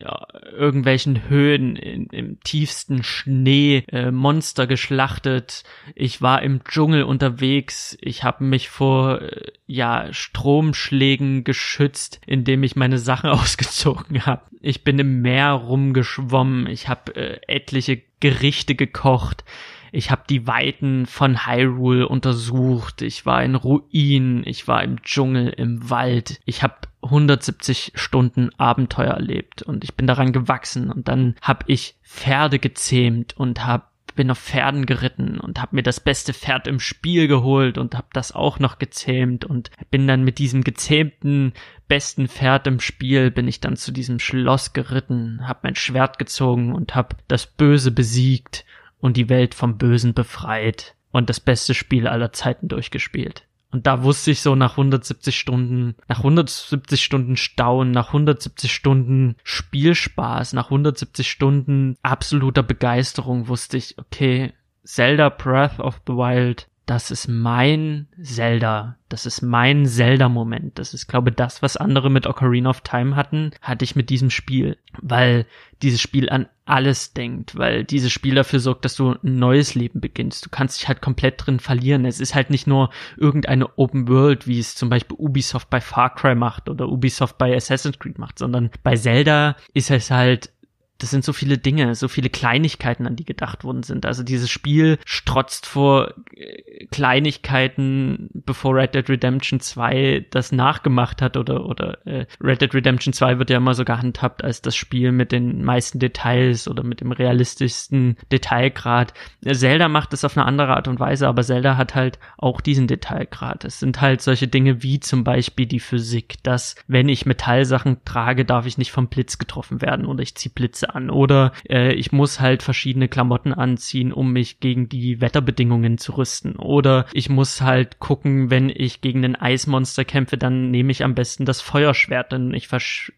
irgendwelchen Höhen, in, im tiefsten Schnee äh, Monster geschlachtet. Ich war im Dschungel unterwegs. Ich habe mich vor äh, ja Stromschlägen geschützt, indem ich meine Sachen ausgezogen habe. Ich bin im Meer rumgeschwommen. Ich habe äh, etliche Gerichte gekocht. Ich habe die Weiten von Hyrule untersucht. Ich war in Ruinen. Ich war im Dschungel, im Wald. Ich habe 170 Stunden Abenteuer erlebt und ich bin daran gewachsen und dann habe ich Pferde gezähmt und habe bin auf Pferden geritten und habe mir das beste Pferd im Spiel geholt und habe das auch noch gezähmt und bin dann mit diesem gezähmten besten Pferd im Spiel bin ich dann zu diesem Schloss geritten, habe mein Schwert gezogen und habe das Böse besiegt und die Welt vom Bösen befreit und das beste Spiel aller Zeiten durchgespielt. Und da wusste ich so nach 170 Stunden, nach 170 Stunden Stauen, nach 170 Stunden Spielspaß, nach 170 Stunden absoluter Begeisterung wusste ich, okay, Zelda Breath of the Wild das ist mein Zelda. Das ist mein Zelda-Moment. Das ist, glaube das, was andere mit Ocarina of Time hatten, hatte ich mit diesem Spiel. Weil dieses Spiel an alles denkt, weil dieses Spiel dafür sorgt, dass du ein neues Leben beginnst. Du kannst dich halt komplett drin verlieren. Es ist halt nicht nur irgendeine Open World, wie es zum Beispiel Ubisoft bei Far Cry macht oder Ubisoft bei Assassin's Creed macht, sondern bei Zelda ist es halt das sind so viele Dinge, so viele Kleinigkeiten, an die gedacht worden sind. Also dieses Spiel strotzt vor äh, Kleinigkeiten, bevor Red Dead Redemption 2 das nachgemacht hat oder, oder äh, Red Dead Redemption 2 wird ja immer so gehandhabt als das Spiel mit den meisten Details oder mit dem realistischsten Detailgrad. Zelda macht es auf eine andere Art und Weise, aber Zelda hat halt auch diesen Detailgrad. Es sind halt solche Dinge wie zum Beispiel die Physik, dass wenn ich Metallsachen trage, darf ich nicht vom Blitz getroffen werden oder ich ziehe Blitze an oder äh, ich muss halt verschiedene Klamotten anziehen, um mich gegen die Wetterbedingungen zu rüsten oder ich muss halt gucken, wenn ich gegen ein Eismonster kämpfe, dann nehme ich am besten das Feuerschwert, denn ich,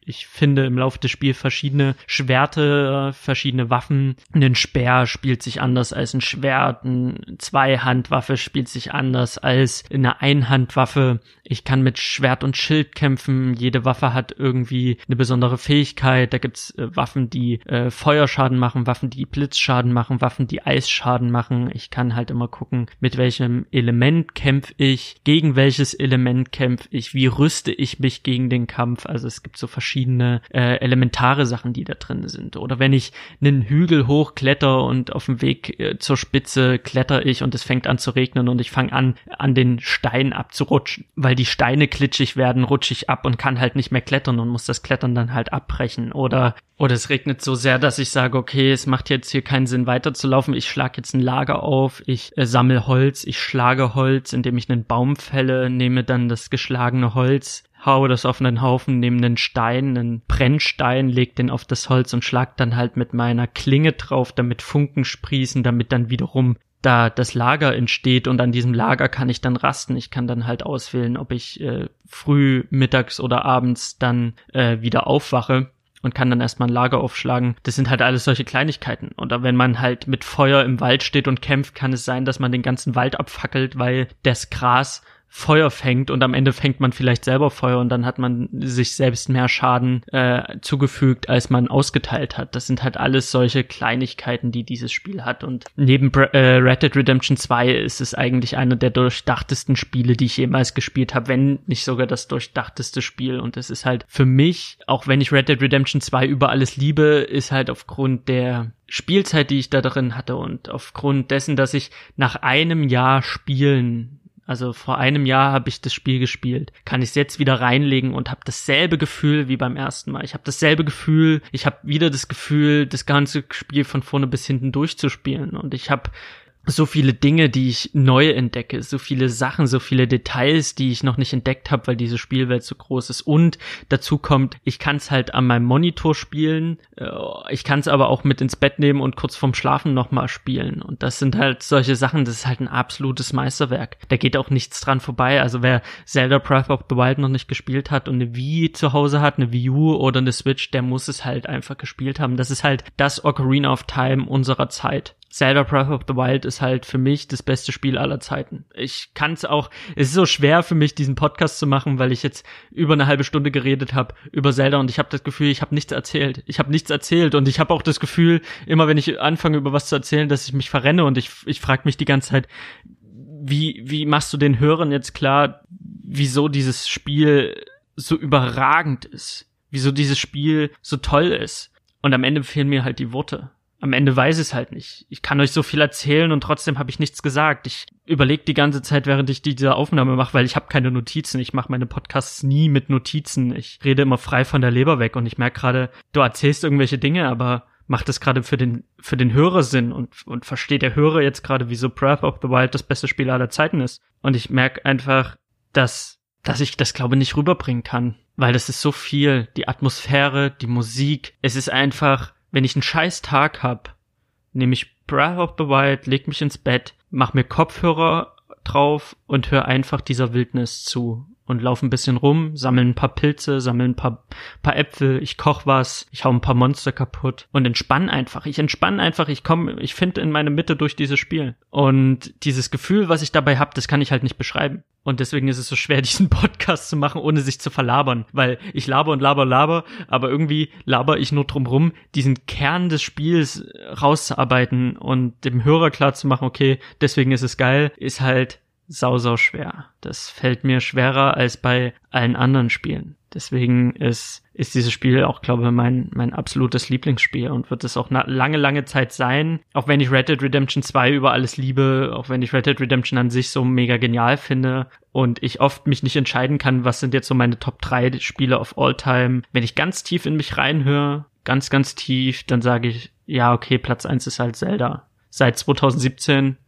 ich finde im Laufe des Spiels verschiedene Schwerte, verschiedene Waffen. Ein Speer spielt sich anders als ein Schwert, eine Zweihandwaffe spielt sich anders als eine Einhandwaffe. Ich kann mit Schwert und Schild kämpfen. Jede Waffe hat irgendwie eine besondere Fähigkeit. Da gibt's äh, Waffen, die äh, Feuerschaden machen, Waffen, die Blitzschaden machen, Waffen, die Eisschaden machen. Ich kann halt immer gucken, mit welchem Element kämpfe ich, gegen welches Element kämpfe ich, wie rüste ich mich gegen den Kampf. Also es gibt so verschiedene äh, elementare Sachen, die da drin sind. Oder wenn ich einen Hügel hochkletter und auf dem Weg äh, zur Spitze kletter ich und es fängt an zu regnen und ich fange an, an den Stein abzurutschen. Weil die Steine klitschig werden, rutsche ich ab und kann halt nicht mehr klettern und muss das Klettern dann halt abbrechen. Oder oder es regnet so sehr, dass ich sage, okay, es macht jetzt hier keinen Sinn weiterzulaufen. Ich schlage jetzt ein Lager auf, ich äh, sammle Holz, ich schlage Holz, indem ich einen Baum fälle, nehme dann das geschlagene Holz, haue das auf einen Haufen, nehme einen Stein, einen Brennstein, leg den auf das Holz und schlag dann halt mit meiner Klinge drauf, damit Funken sprießen, damit dann wiederum da das Lager entsteht und an diesem Lager kann ich dann rasten. Ich kann dann halt auswählen, ob ich äh, früh, mittags oder abends dann äh, wieder aufwache und kann dann erstmal ein Lager aufschlagen. Das sind halt alles solche Kleinigkeiten. Oder wenn man halt mit Feuer im Wald steht und kämpft, kann es sein, dass man den ganzen Wald abfackelt, weil das Gras Feuer fängt und am Ende fängt man vielleicht selber Feuer und dann hat man sich selbst mehr Schaden äh, zugefügt, als man ausgeteilt hat. Das sind halt alles solche Kleinigkeiten, die dieses Spiel hat. Und neben äh, Red Dead Redemption 2 ist es eigentlich einer der durchdachtesten Spiele, die ich jemals gespielt habe, wenn nicht sogar das durchdachteste Spiel. Und es ist halt für mich, auch wenn ich Red Dead Redemption 2 über alles liebe, ist halt aufgrund der Spielzeit, die ich da drin hatte und aufgrund dessen, dass ich nach einem Jahr Spielen also vor einem Jahr habe ich das Spiel gespielt. Kann ich es jetzt wieder reinlegen und habe dasselbe Gefühl wie beim ersten Mal. Ich habe dasselbe Gefühl, ich habe wieder das Gefühl, das ganze Spiel von vorne bis hinten durchzuspielen. Und ich habe so viele Dinge, die ich neu entdecke, so viele Sachen, so viele Details, die ich noch nicht entdeckt habe, weil diese Spielwelt so groß ist. Und dazu kommt, ich kann es halt an meinem Monitor spielen, äh, ich kann es aber auch mit ins Bett nehmen und kurz vorm Schlafen nochmal spielen. Und das sind halt solche Sachen, das ist halt ein absolutes Meisterwerk. Da geht auch nichts dran vorbei. Also wer Zelda Breath of the Wild noch nicht gespielt hat und eine Wii zu Hause hat, eine Wii U oder eine Switch, der muss es halt einfach gespielt haben. Das ist halt das Ocarina of Time unserer Zeit. Zelda Breath of the Wild ist halt für mich das beste Spiel aller Zeiten. Ich kann es auch, es ist so schwer für mich, diesen Podcast zu machen, weil ich jetzt über eine halbe Stunde geredet habe über Zelda und ich habe das Gefühl, ich habe nichts erzählt. Ich habe nichts erzählt und ich habe auch das Gefühl, immer wenn ich anfange über was zu erzählen, dass ich mich verrenne und ich, ich frage mich die ganze Zeit, wie, wie machst du den Hörern jetzt klar, wieso dieses Spiel so überragend ist? Wieso dieses Spiel so toll ist? Und am Ende fehlen mir halt die Worte am Ende weiß ich es halt nicht. Ich kann euch so viel erzählen und trotzdem habe ich nichts gesagt. Ich überlege die ganze Zeit, während ich diese Aufnahme mache, weil ich habe keine Notizen. Ich mache meine Podcasts nie mit Notizen. Ich rede immer frei von der Leber weg und ich merke gerade, du erzählst irgendwelche Dinge, aber macht das gerade für den für den Hörer Sinn und und versteht der Hörer jetzt gerade, wieso Breath of the Wild das beste Spiel aller Zeiten ist. Und ich merke einfach, dass dass ich das glaube nicht rüberbringen kann, weil das ist so viel, die Atmosphäre, die Musik, es ist einfach wenn ich einen scheiß Tag hab, nehme ich Breath of the Wild, leg mich ins Bett, mach mir Kopfhörer drauf und hör einfach dieser Wildnis zu und laufe ein bisschen rum, sammle ein paar Pilze, sammle ein paar, paar Äpfel, ich koch was, ich hau ein paar Monster kaputt und entspann einfach. Ich entspann einfach, ich komme, ich finde in meine Mitte durch dieses Spiel. Und dieses Gefühl, was ich dabei habe, das kann ich halt nicht beschreiben. Und deswegen ist es so schwer, diesen Podcast zu machen, ohne sich zu verlabern. Weil ich laber und laber, laber, aber irgendwie laber ich nur drum rum, diesen Kern des Spiels rauszuarbeiten und dem Hörer klar zu machen, okay, deswegen ist es geil, ist halt sau, sau schwer. Das fällt mir schwerer als bei allen anderen Spielen. Deswegen ist, ist dieses Spiel auch, glaube ich, mein, mein absolutes Lieblingsspiel und wird es auch lange, lange Zeit sein. Auch wenn ich Red Dead Redemption 2 über alles liebe, auch wenn ich Red Dead Redemption an sich so mega genial finde und ich oft mich nicht entscheiden kann, was sind jetzt so meine Top 3 Spiele of all time. Wenn ich ganz tief in mich reinhöre, ganz, ganz tief, dann sage ich, ja, okay, Platz 1 ist halt Zelda. Seit 2017,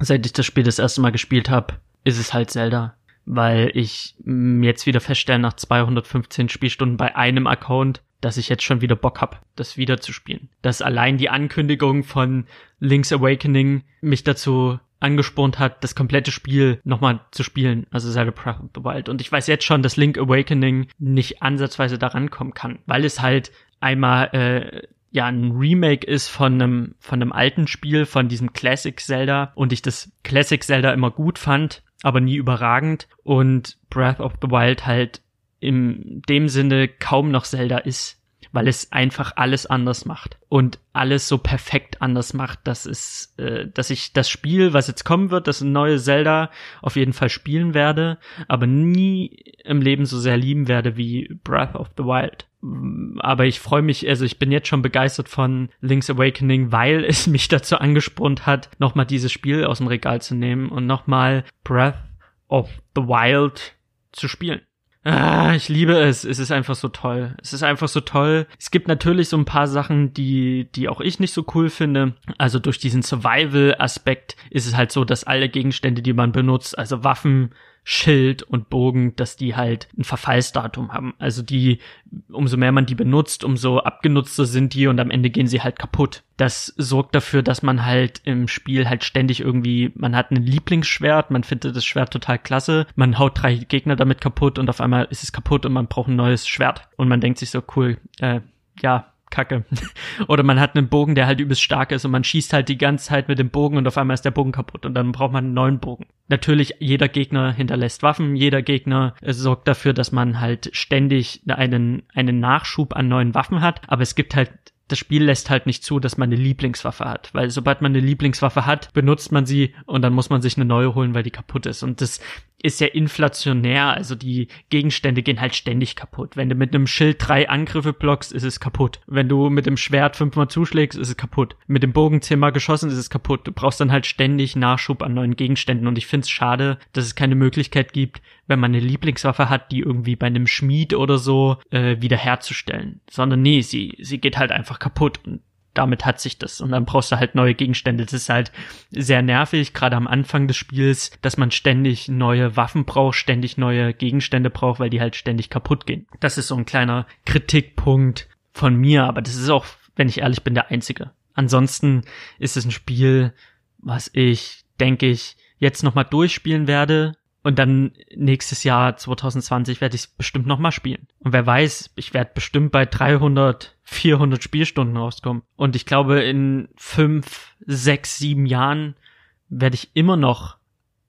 seit ich das Spiel das erste Mal gespielt habe, ist es halt Zelda weil ich jetzt wieder feststelle nach 215 Spielstunden bei einem Account, dass ich jetzt schon wieder Bock hab, das wieder zu spielen. Dass allein die Ankündigung von Link's Awakening mich dazu angespornt hat, das komplette Spiel nochmal zu spielen, also Zelda Breath of the Wild. Und ich weiß jetzt schon, dass Link Awakening nicht ansatzweise daran kommen kann, weil es halt einmal äh, ja ein Remake ist von einem von einem alten Spiel von diesem Classic Zelda und ich das Classic Zelda immer gut fand, aber nie überragend. Und Breath of the Wild halt in dem Sinne kaum noch Zelda ist, weil es einfach alles anders macht und alles so perfekt anders macht, dass es, äh, dass ich das Spiel, was jetzt kommen wird, das neue Zelda, auf jeden Fall spielen werde, aber nie im Leben so sehr lieben werde wie Breath of the Wild. Aber ich freue mich, also ich bin jetzt schon begeistert von Link's Awakening, weil es mich dazu angespornt hat, nochmal dieses Spiel aus dem Regal zu nehmen und nochmal Breath of the Wild zu spielen. Ah, ich liebe es. Es ist einfach so toll. Es ist einfach so toll. Es gibt natürlich so ein paar Sachen, die, die auch ich nicht so cool finde. Also durch diesen Survival-Aspekt ist es halt so, dass alle Gegenstände, die man benutzt, also Waffen, Schild und Bogen, dass die halt ein Verfallsdatum haben. Also die, umso mehr man die benutzt, umso abgenutzter sind die und am Ende gehen sie halt kaputt. Das sorgt dafür, dass man halt im Spiel halt ständig irgendwie, man hat ein Lieblingsschwert, man findet das Schwert total klasse, man haut drei Gegner damit kaputt und auf einmal ist es kaputt und man braucht ein neues Schwert. Und man denkt sich so, cool, äh, ja, Kacke. Oder man hat einen Bogen, der halt übelst stark ist und man schießt halt die ganze Zeit mit dem Bogen und auf einmal ist der Bogen kaputt und dann braucht man einen neuen Bogen. Natürlich, jeder Gegner hinterlässt Waffen, jeder Gegner sorgt dafür, dass man halt ständig einen, einen Nachschub an neuen Waffen hat, aber es gibt halt das Spiel lässt halt nicht zu, dass man eine Lieblingswaffe hat, weil sobald man eine Lieblingswaffe hat, benutzt man sie und dann muss man sich eine neue holen, weil die kaputt ist. Und das ist ja inflationär, also die Gegenstände gehen halt ständig kaputt. Wenn du mit einem Schild drei Angriffe blockst, ist es kaputt. Wenn du mit dem Schwert fünfmal zuschlägst, ist es kaputt. Mit dem Bogen zehnmal geschossen, ist es kaputt. Du brauchst dann halt ständig Nachschub an neuen Gegenständen und ich find's schade, dass es keine Möglichkeit gibt, wenn man eine Lieblingswaffe hat, die irgendwie bei einem Schmied oder so äh, wiederherzustellen. Sondern nee, sie, sie geht halt einfach kaputt und damit hat sich das. Und dann brauchst du halt neue Gegenstände. Das ist halt sehr nervig, gerade am Anfang des Spiels, dass man ständig neue Waffen braucht, ständig neue Gegenstände braucht, weil die halt ständig kaputt gehen. Das ist so ein kleiner Kritikpunkt von mir, aber das ist auch, wenn ich ehrlich bin, der einzige. Ansonsten ist es ein Spiel, was ich, denke ich, jetzt nochmal durchspielen werde, und dann nächstes Jahr 2020 werde ich es bestimmt noch mal spielen. Und wer weiß, ich werde bestimmt bei 300, 400 Spielstunden rauskommen. Und ich glaube, in fünf, sechs, sieben Jahren werde ich immer noch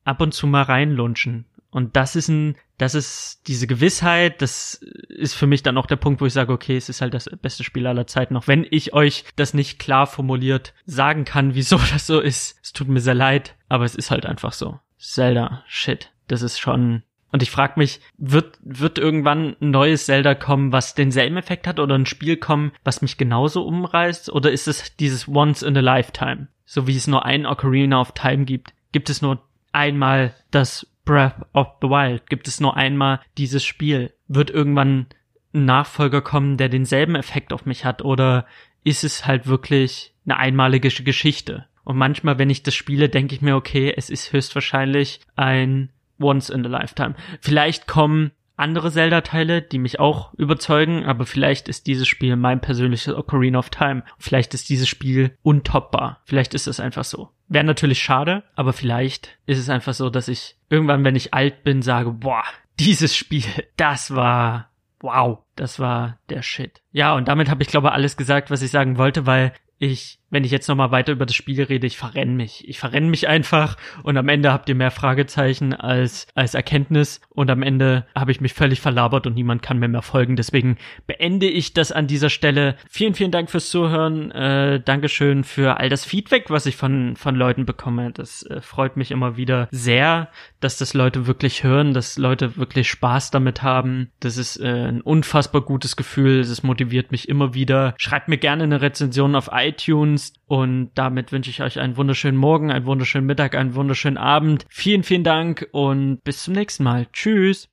ab und zu mal reinlunchen. Und das ist ein, das ist diese Gewissheit, das ist für mich dann auch der Punkt, wo ich sage, okay, es ist halt das beste Spiel aller Zeiten, auch wenn ich euch das nicht klar formuliert sagen kann, wieso das so ist. Es tut mir sehr leid, aber es ist halt einfach so. Zelda, shit. Das ist schon. Und ich frage mich, wird, wird irgendwann ein neues Zelda kommen, was denselben Effekt hat oder ein Spiel kommen, was mich genauso umreißt? Oder ist es dieses Once in a Lifetime? So wie es nur ein Ocarina of Time gibt, gibt es nur einmal das Breath of the Wild, gibt es nur einmal dieses Spiel. Wird irgendwann ein Nachfolger kommen, der denselben Effekt auf mich hat? Oder ist es halt wirklich eine einmalige Geschichte? Und manchmal, wenn ich das spiele, denke ich mir, okay, es ist höchstwahrscheinlich ein once in a lifetime. Vielleicht kommen andere Zelda-Teile, die mich auch überzeugen, aber vielleicht ist dieses Spiel mein persönliches Ocarina of Time. Vielleicht ist dieses Spiel untoppbar. Vielleicht ist es einfach so. Wäre natürlich schade, aber vielleicht ist es einfach so, dass ich irgendwann, wenn ich alt bin, sage, boah, dieses Spiel, das war wow, das war der Shit. Ja, und damit habe ich glaube alles gesagt, was ich sagen wollte, weil ich wenn ich jetzt nochmal weiter über das Spiel rede, ich verrenne mich. Ich verrenne mich einfach und am Ende habt ihr mehr Fragezeichen als, als Erkenntnis und am Ende habe ich mich völlig verlabert und niemand kann mir mehr folgen. Deswegen beende ich das an dieser Stelle. Vielen, vielen Dank fürs Zuhören. Äh, Dankeschön für all das Feedback, was ich von, von Leuten bekomme. Das äh, freut mich immer wieder sehr, dass das Leute wirklich hören, dass Leute wirklich Spaß damit haben. Das ist äh, ein unfassbar gutes Gefühl. Es motiviert mich immer wieder. Schreibt mir gerne eine Rezension auf iTunes Dienst. Und damit wünsche ich euch einen wunderschönen Morgen, einen wunderschönen Mittag, einen wunderschönen Abend. Vielen, vielen Dank und bis zum nächsten Mal. Tschüss.